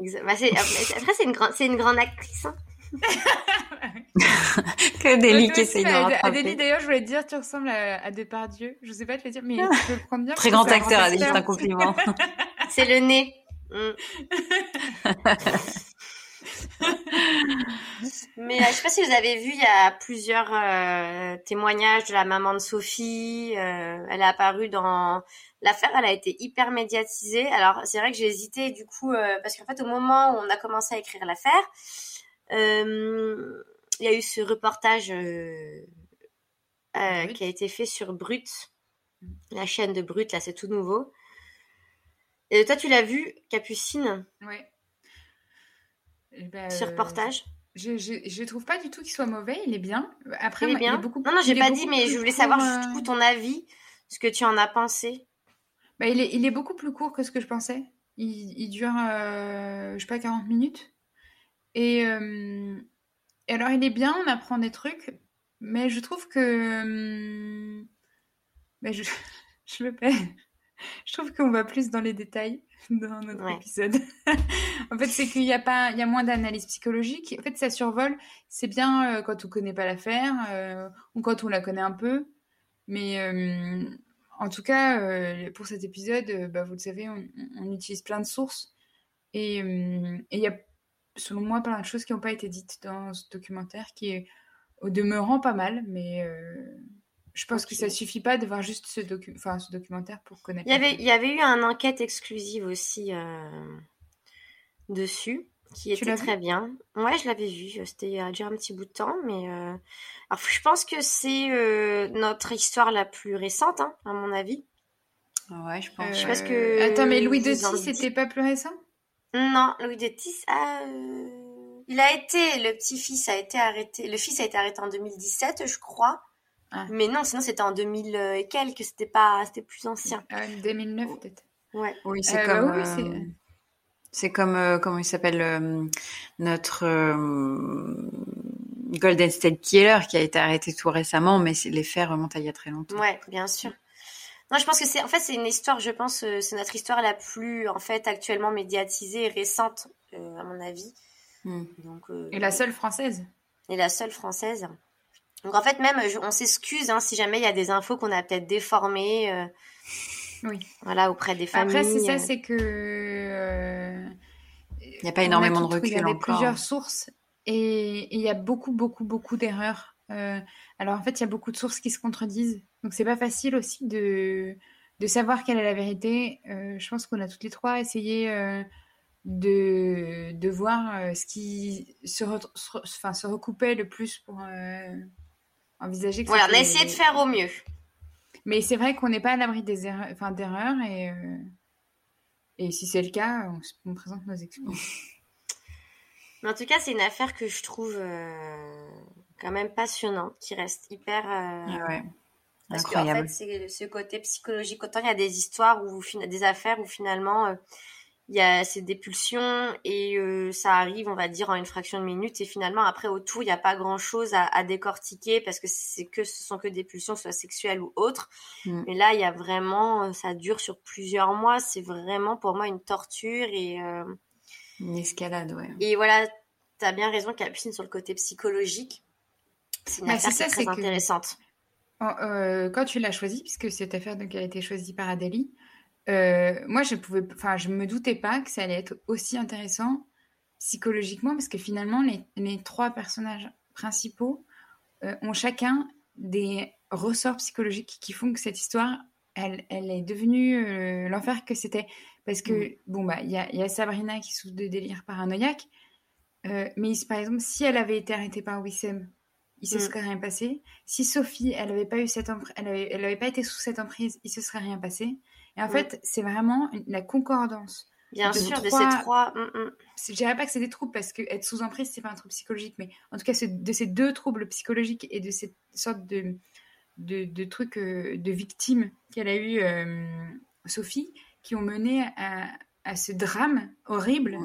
[SPEAKER 1] oui. Bah, c'est- après, c'est une, grande, c'est une grande actrice. Hein.
[SPEAKER 2] que Délie
[SPEAKER 3] Toi
[SPEAKER 2] qui essaye de rattraper.
[SPEAKER 3] Adélie, d'ailleurs, je voulais te dire, tu ressembles à, à Depardieu. Je sais pas te le dire, mais tu peux le prendre bien.
[SPEAKER 2] Très grand acteur, Adélie, c'est un compliment.
[SPEAKER 1] C'est le nez. Mm. Mais euh, je sais pas si vous avez vu, il y a plusieurs euh, témoignages de la maman de Sophie. euh, elle est apparue dans l'affaire. Elle a été hyper médiatisée. Alors c'est vrai que j'ai hésité du coup euh, parce qu'en fait au moment où on a commencé à écrire l'affaire, il y a eu ce reportage qui a été fait sur Brut, la chaîne de Brut. Là, c'est tout nouveau. Et toi, tu l'as vu, Capucine,
[SPEAKER 3] Ouais.
[SPEAKER 1] Ce
[SPEAKER 3] euh,
[SPEAKER 1] reportage
[SPEAKER 3] Je, je, je trouve pas du tout qu'il soit mauvais, il est bien. Après,
[SPEAKER 1] Il est bien.
[SPEAKER 3] beaucoup,
[SPEAKER 1] non, non, j'ai
[SPEAKER 3] il est
[SPEAKER 1] pas dit, mais je voulais
[SPEAKER 3] court,
[SPEAKER 1] savoir
[SPEAKER 3] euh,
[SPEAKER 1] coup ton avis, ce que tu en as pensé.
[SPEAKER 3] Bah, il, est, il est beaucoup plus court que ce que je pensais. Il, il dure, euh, je sais pas, 40 minutes. Et, euh, et alors, il est bien, on apprend des trucs, mais je trouve que. bah, je, je pas. Je trouve qu'on va plus dans les détails dans notre
[SPEAKER 1] Ouais.
[SPEAKER 3] épisode. en fait, c'est qu'il y a pas, il y a moins d'analyse psychologique. En fait, ça survole. C'est bien euh, quand on connaît pas l'affaire euh, ou quand on la connaît un peu. Mais euh, en tout cas, pour cet épisode, bah, vous le savez, on, on utilise plein de sources. Et il y a, selon moi, plein de choses qui n'ont pas été dites dans ce documentaire, qui est au demeurant pas mal. Mais je pense que ça suffit pas de voir juste ce, docu enfin, ce documentaire pour connaître.
[SPEAKER 1] Il y avait,
[SPEAKER 3] l'affaire.
[SPEAKER 1] il y avait eu une enquête exclusive aussi euh, dessus, qui
[SPEAKER 3] Tu
[SPEAKER 1] était très bien. Ouais, je l'avais vu. C'était il y a déjà un petit bout de temps, mais euh, alors, je pense que c'est euh, notre histoire la plus récente, hein, à mon avis.
[SPEAKER 2] Ouais, je
[SPEAKER 3] Euh,
[SPEAKER 2] pense.
[SPEAKER 1] Je sais pas ce que
[SPEAKER 3] Attends, mais Louis de Tis, c'était pas plus récent?
[SPEAKER 1] Non, Louis de Tis a, euh, il a été, le petit-fils a été arrêté, le fils a été arrêté en 2017, je crois.
[SPEAKER 3] Ah.
[SPEAKER 1] Mais non, sinon c'était en 2000 et quelques, c'était pas, c'était plus ancien.
[SPEAKER 3] Ah, 2009 peut-être.
[SPEAKER 1] Ouais.
[SPEAKER 2] Oui, c'est
[SPEAKER 3] Euh, bah
[SPEAKER 2] comme.
[SPEAKER 3] oui,
[SPEAKER 2] euh,
[SPEAKER 3] c'est-
[SPEAKER 2] comme euh, comment il s'appelle euh, notre euh, Golden State Killer qui a été arrêté tout récemment, mais les faits remontent à il y a très longtemps.
[SPEAKER 1] Ouais, bien sûr. Non, je pense que c'est, en fait, c'est une histoire, je pense, euh, c'est notre histoire la plus, en fait, actuellement médiatisée et récente, euh, à mon avis.
[SPEAKER 2] Hmm.
[SPEAKER 1] Donc, euh,
[SPEAKER 3] Et la seule française.
[SPEAKER 1] et la seule française. Donc, en fait, même, je- on s'excuse, hein, si jamais il y a des infos qu'on a peut-être déformées, euh,
[SPEAKER 3] Oui.
[SPEAKER 1] voilà, auprès des familles.
[SPEAKER 3] Après, c'est ça,
[SPEAKER 1] euh.
[SPEAKER 3] c'est que. euh,
[SPEAKER 2] Il y a pas énormément de recul encore.
[SPEAKER 3] plusieurs sources et il y a beaucoup, beaucoup, beaucoup d'erreurs alors en fait, il y a beaucoup de sources qui se contredisent. Donc c'est pas facile aussi de, de savoir quelle est la vérité. je pense qu'on a toutes les trois essayé de, de voir ce qui se, enfin, se recoupait le plus pour envisager que
[SPEAKER 1] Voilà, on a essayé de faire au mieux.
[SPEAKER 3] Mais c'est vrai qu'on n'est pas à l'abri des erreurs, enfin, d'erreurs et, euh, et si c'est le cas, on, présente nos excuses.
[SPEAKER 1] Mais en tout cas, c'est une affaire que je trouve euh, quand même passionnante, qui reste hyper. Euh,
[SPEAKER 2] ah ouais.
[SPEAKER 1] Parce qu'en fait, c'est ce côté psychologique. Autant il y a des histoires ou des affaires où finalement il y a ces dépulsions et euh, ça arrive, on va dire, en une fraction de minute. Et finalement, après, autour, il n'y a pas grand-chose à, à, décortiquer parce que c'est que ce sont que des pulsions, soit sexuelles ou autres. Mm. Mais là, il y a vraiment, euh, ça dure sur plusieurs mois. C'est vraiment pour moi une torture et euh...
[SPEAKER 2] une escalade, ouais.
[SPEAKER 1] Et voilà, tu as bien raison, Capucine, sur le côté psychologique. C'est une affaire ça, très intéressante.
[SPEAKER 3] Euh, quand tu l'as choisi, puisque cette affaire donc, a été choisie par Adélie, euh, moi, je pouvais, enfin, je me doutais pas que ça allait être aussi intéressant psychologiquement, parce que finalement, les, les trois personnages principaux euh, ont chacun des ressorts psychologiques qui font que cette histoire, elle, elle est devenue euh, l'enfer que c'était. Parce que, mm. bon, bah, il y a, y a, Sabrina qui souffre de délire paranoïaque, mais par exemple, si elle avait été arrêtée par Wissem, il se mm. serait rien passé. Si Sophie, elle n'avait pas eu cette elle avait, elle avait pas été sous cette emprise, il se serait rien passé. Et en fait, c'est vraiment la concordance.
[SPEAKER 1] Bien sûr, de ces trois. Mm, mm.
[SPEAKER 3] Je dirais pas que c'est des troubles parce que être sous emprise, c'est pas un trouble psychologique, mais en tout cas, de ces deux troubles psychologiques et de cette sorte de, de, de trucs euh, de victime qu'elle a eu, euh, Sophie, qui ont mené à, à ce drame horrible.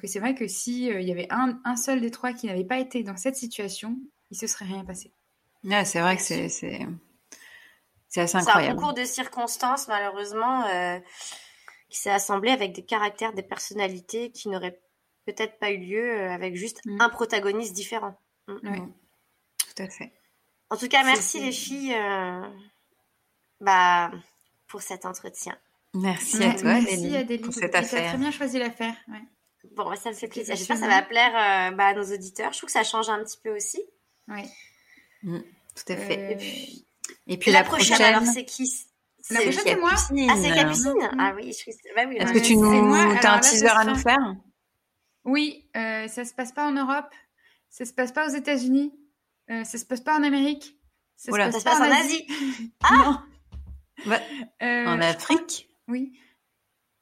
[SPEAKER 3] Que c'est vrai que si euh, il y avait un, un, seul des trois qui n'avait pas été dans cette situation, il se serait rien passé.
[SPEAKER 2] Ouais, c'est vrai que c'est c'est assez incroyable.
[SPEAKER 1] C'est un concours de circonstances, malheureusement, euh, qui s'est assemblé avec des caractères, des personnalités qui n'auraient peut-être pas eu lieu euh, avec juste mm. un protagoniste différent.
[SPEAKER 3] Mm. Oui, tout à fait.
[SPEAKER 1] En tout cas, merci les filles euh, bah, pour cet entretien.
[SPEAKER 2] Merci à toi,
[SPEAKER 3] merci Adélie, pour cette affaire. Tu as très bien choisi l'affaire. Ouais.
[SPEAKER 1] Bon, bah, ça me fait plaisir. J'espère que ça va plaire bah, à nos auditeurs. Je trouve que ça change un petit peu aussi.
[SPEAKER 3] Oui.
[SPEAKER 2] Mm, tout à fait.
[SPEAKER 1] Et puis la, prochaine, alors c'est qui?
[SPEAKER 3] La prochaine, c'est moi.
[SPEAKER 1] Ah, c'est Capucine? Ah oui, je... bah, oui
[SPEAKER 2] Est-ce que tu nous... as un teaser à nous faire?
[SPEAKER 3] Oui, euh, ça se passe pas en Europe, ça se passe pas aux États-Unis, euh, ça se passe pas en Amérique,
[SPEAKER 1] ça se passe, ça se passe en Asie.
[SPEAKER 2] ah bah, euh, En Afrique?
[SPEAKER 3] Oui.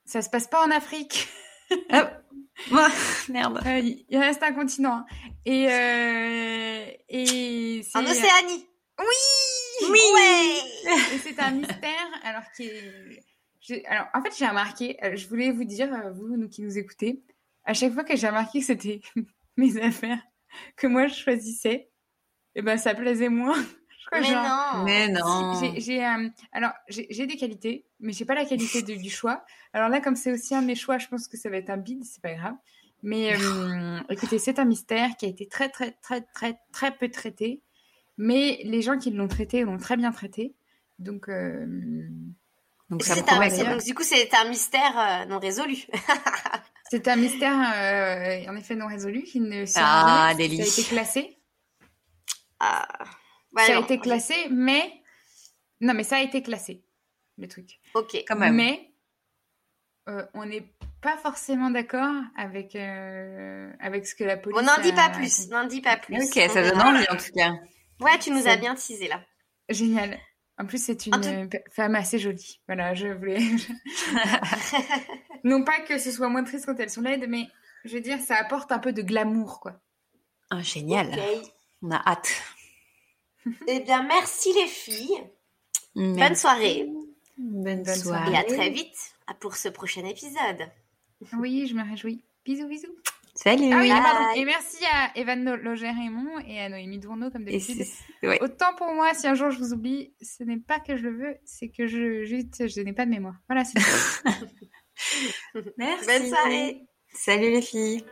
[SPEAKER 3] Ça se passe pas en Afrique.
[SPEAKER 2] ah. merde.
[SPEAKER 3] Euh, il reste un continent. Hein. Et, euh, et
[SPEAKER 1] en Océanie.
[SPEAKER 3] Oui
[SPEAKER 1] Oui
[SPEAKER 3] Et c'est un mystère, alors qui est... Alors, en fait, j'ai remarqué, euh, je voulais vous dire, euh, vous, nous qui nous écoutez, à chaque fois que j'ai remarqué que c'était mes affaires que moi je choisissais, et eh ben ça plaisait moins.
[SPEAKER 1] Je mais, non.
[SPEAKER 2] mais non.
[SPEAKER 3] J'ai, euh, alors j'ai, des qualités, mais j'ai pas la qualité de, du choix. Alors là, comme c'est aussi un de mes choix, je pense que ça va être un bide, c'est pas grave. Mais écoutez, c'est un mystère qui a été très très très très très peu traité. Mais les gens qui l'ont traité l'ont très bien traité. Donc, euh,
[SPEAKER 1] donc, ça un, du coup, c'est un mystère euh, non résolu.
[SPEAKER 3] c'est un mystère, euh, en effet, non résolu qui ne
[SPEAKER 2] ah,
[SPEAKER 3] Ça a été classé.
[SPEAKER 1] Ah.
[SPEAKER 3] ça a été classé, mais non, mais ça a été classé, le truc.
[SPEAKER 1] Ok.
[SPEAKER 2] Quand même.
[SPEAKER 3] Mais on n'est pas forcément d'accord avec avec ce que la police.
[SPEAKER 1] On n'en dit pas plus. N'en dit pas plus.
[SPEAKER 2] Ok, ça donne envie en tout cas.
[SPEAKER 1] Ouais, tu nous as bien teasé là.
[SPEAKER 3] Génial. En plus, c'est une femme assez jolie. Voilà, je voulais. non pas que ce soit moins triste quand elles sont laides, mais je veux dire, ça apporte un peu de glamour, quoi.
[SPEAKER 2] Ah, génial. On a hâte.
[SPEAKER 1] eh bien, merci les filles. Bonne soirée.
[SPEAKER 2] Bonne, soirée.
[SPEAKER 1] Et à très vite pour ce prochain épisode.
[SPEAKER 3] Oui, je me réjouis. Bisous, bisous.
[SPEAKER 2] Salut.
[SPEAKER 3] Ah et Merci à Evan Loger-Raymond et à Noémie Dourneau, comme d'habitude. Autant pour moi, si un jour je vous oublie, ce n'est pas que je le veux, c'est que je, juste, je n'ai pas de mémoire. Voilà, c'est
[SPEAKER 1] Merci. Bonne soirée.
[SPEAKER 2] Salut les filles.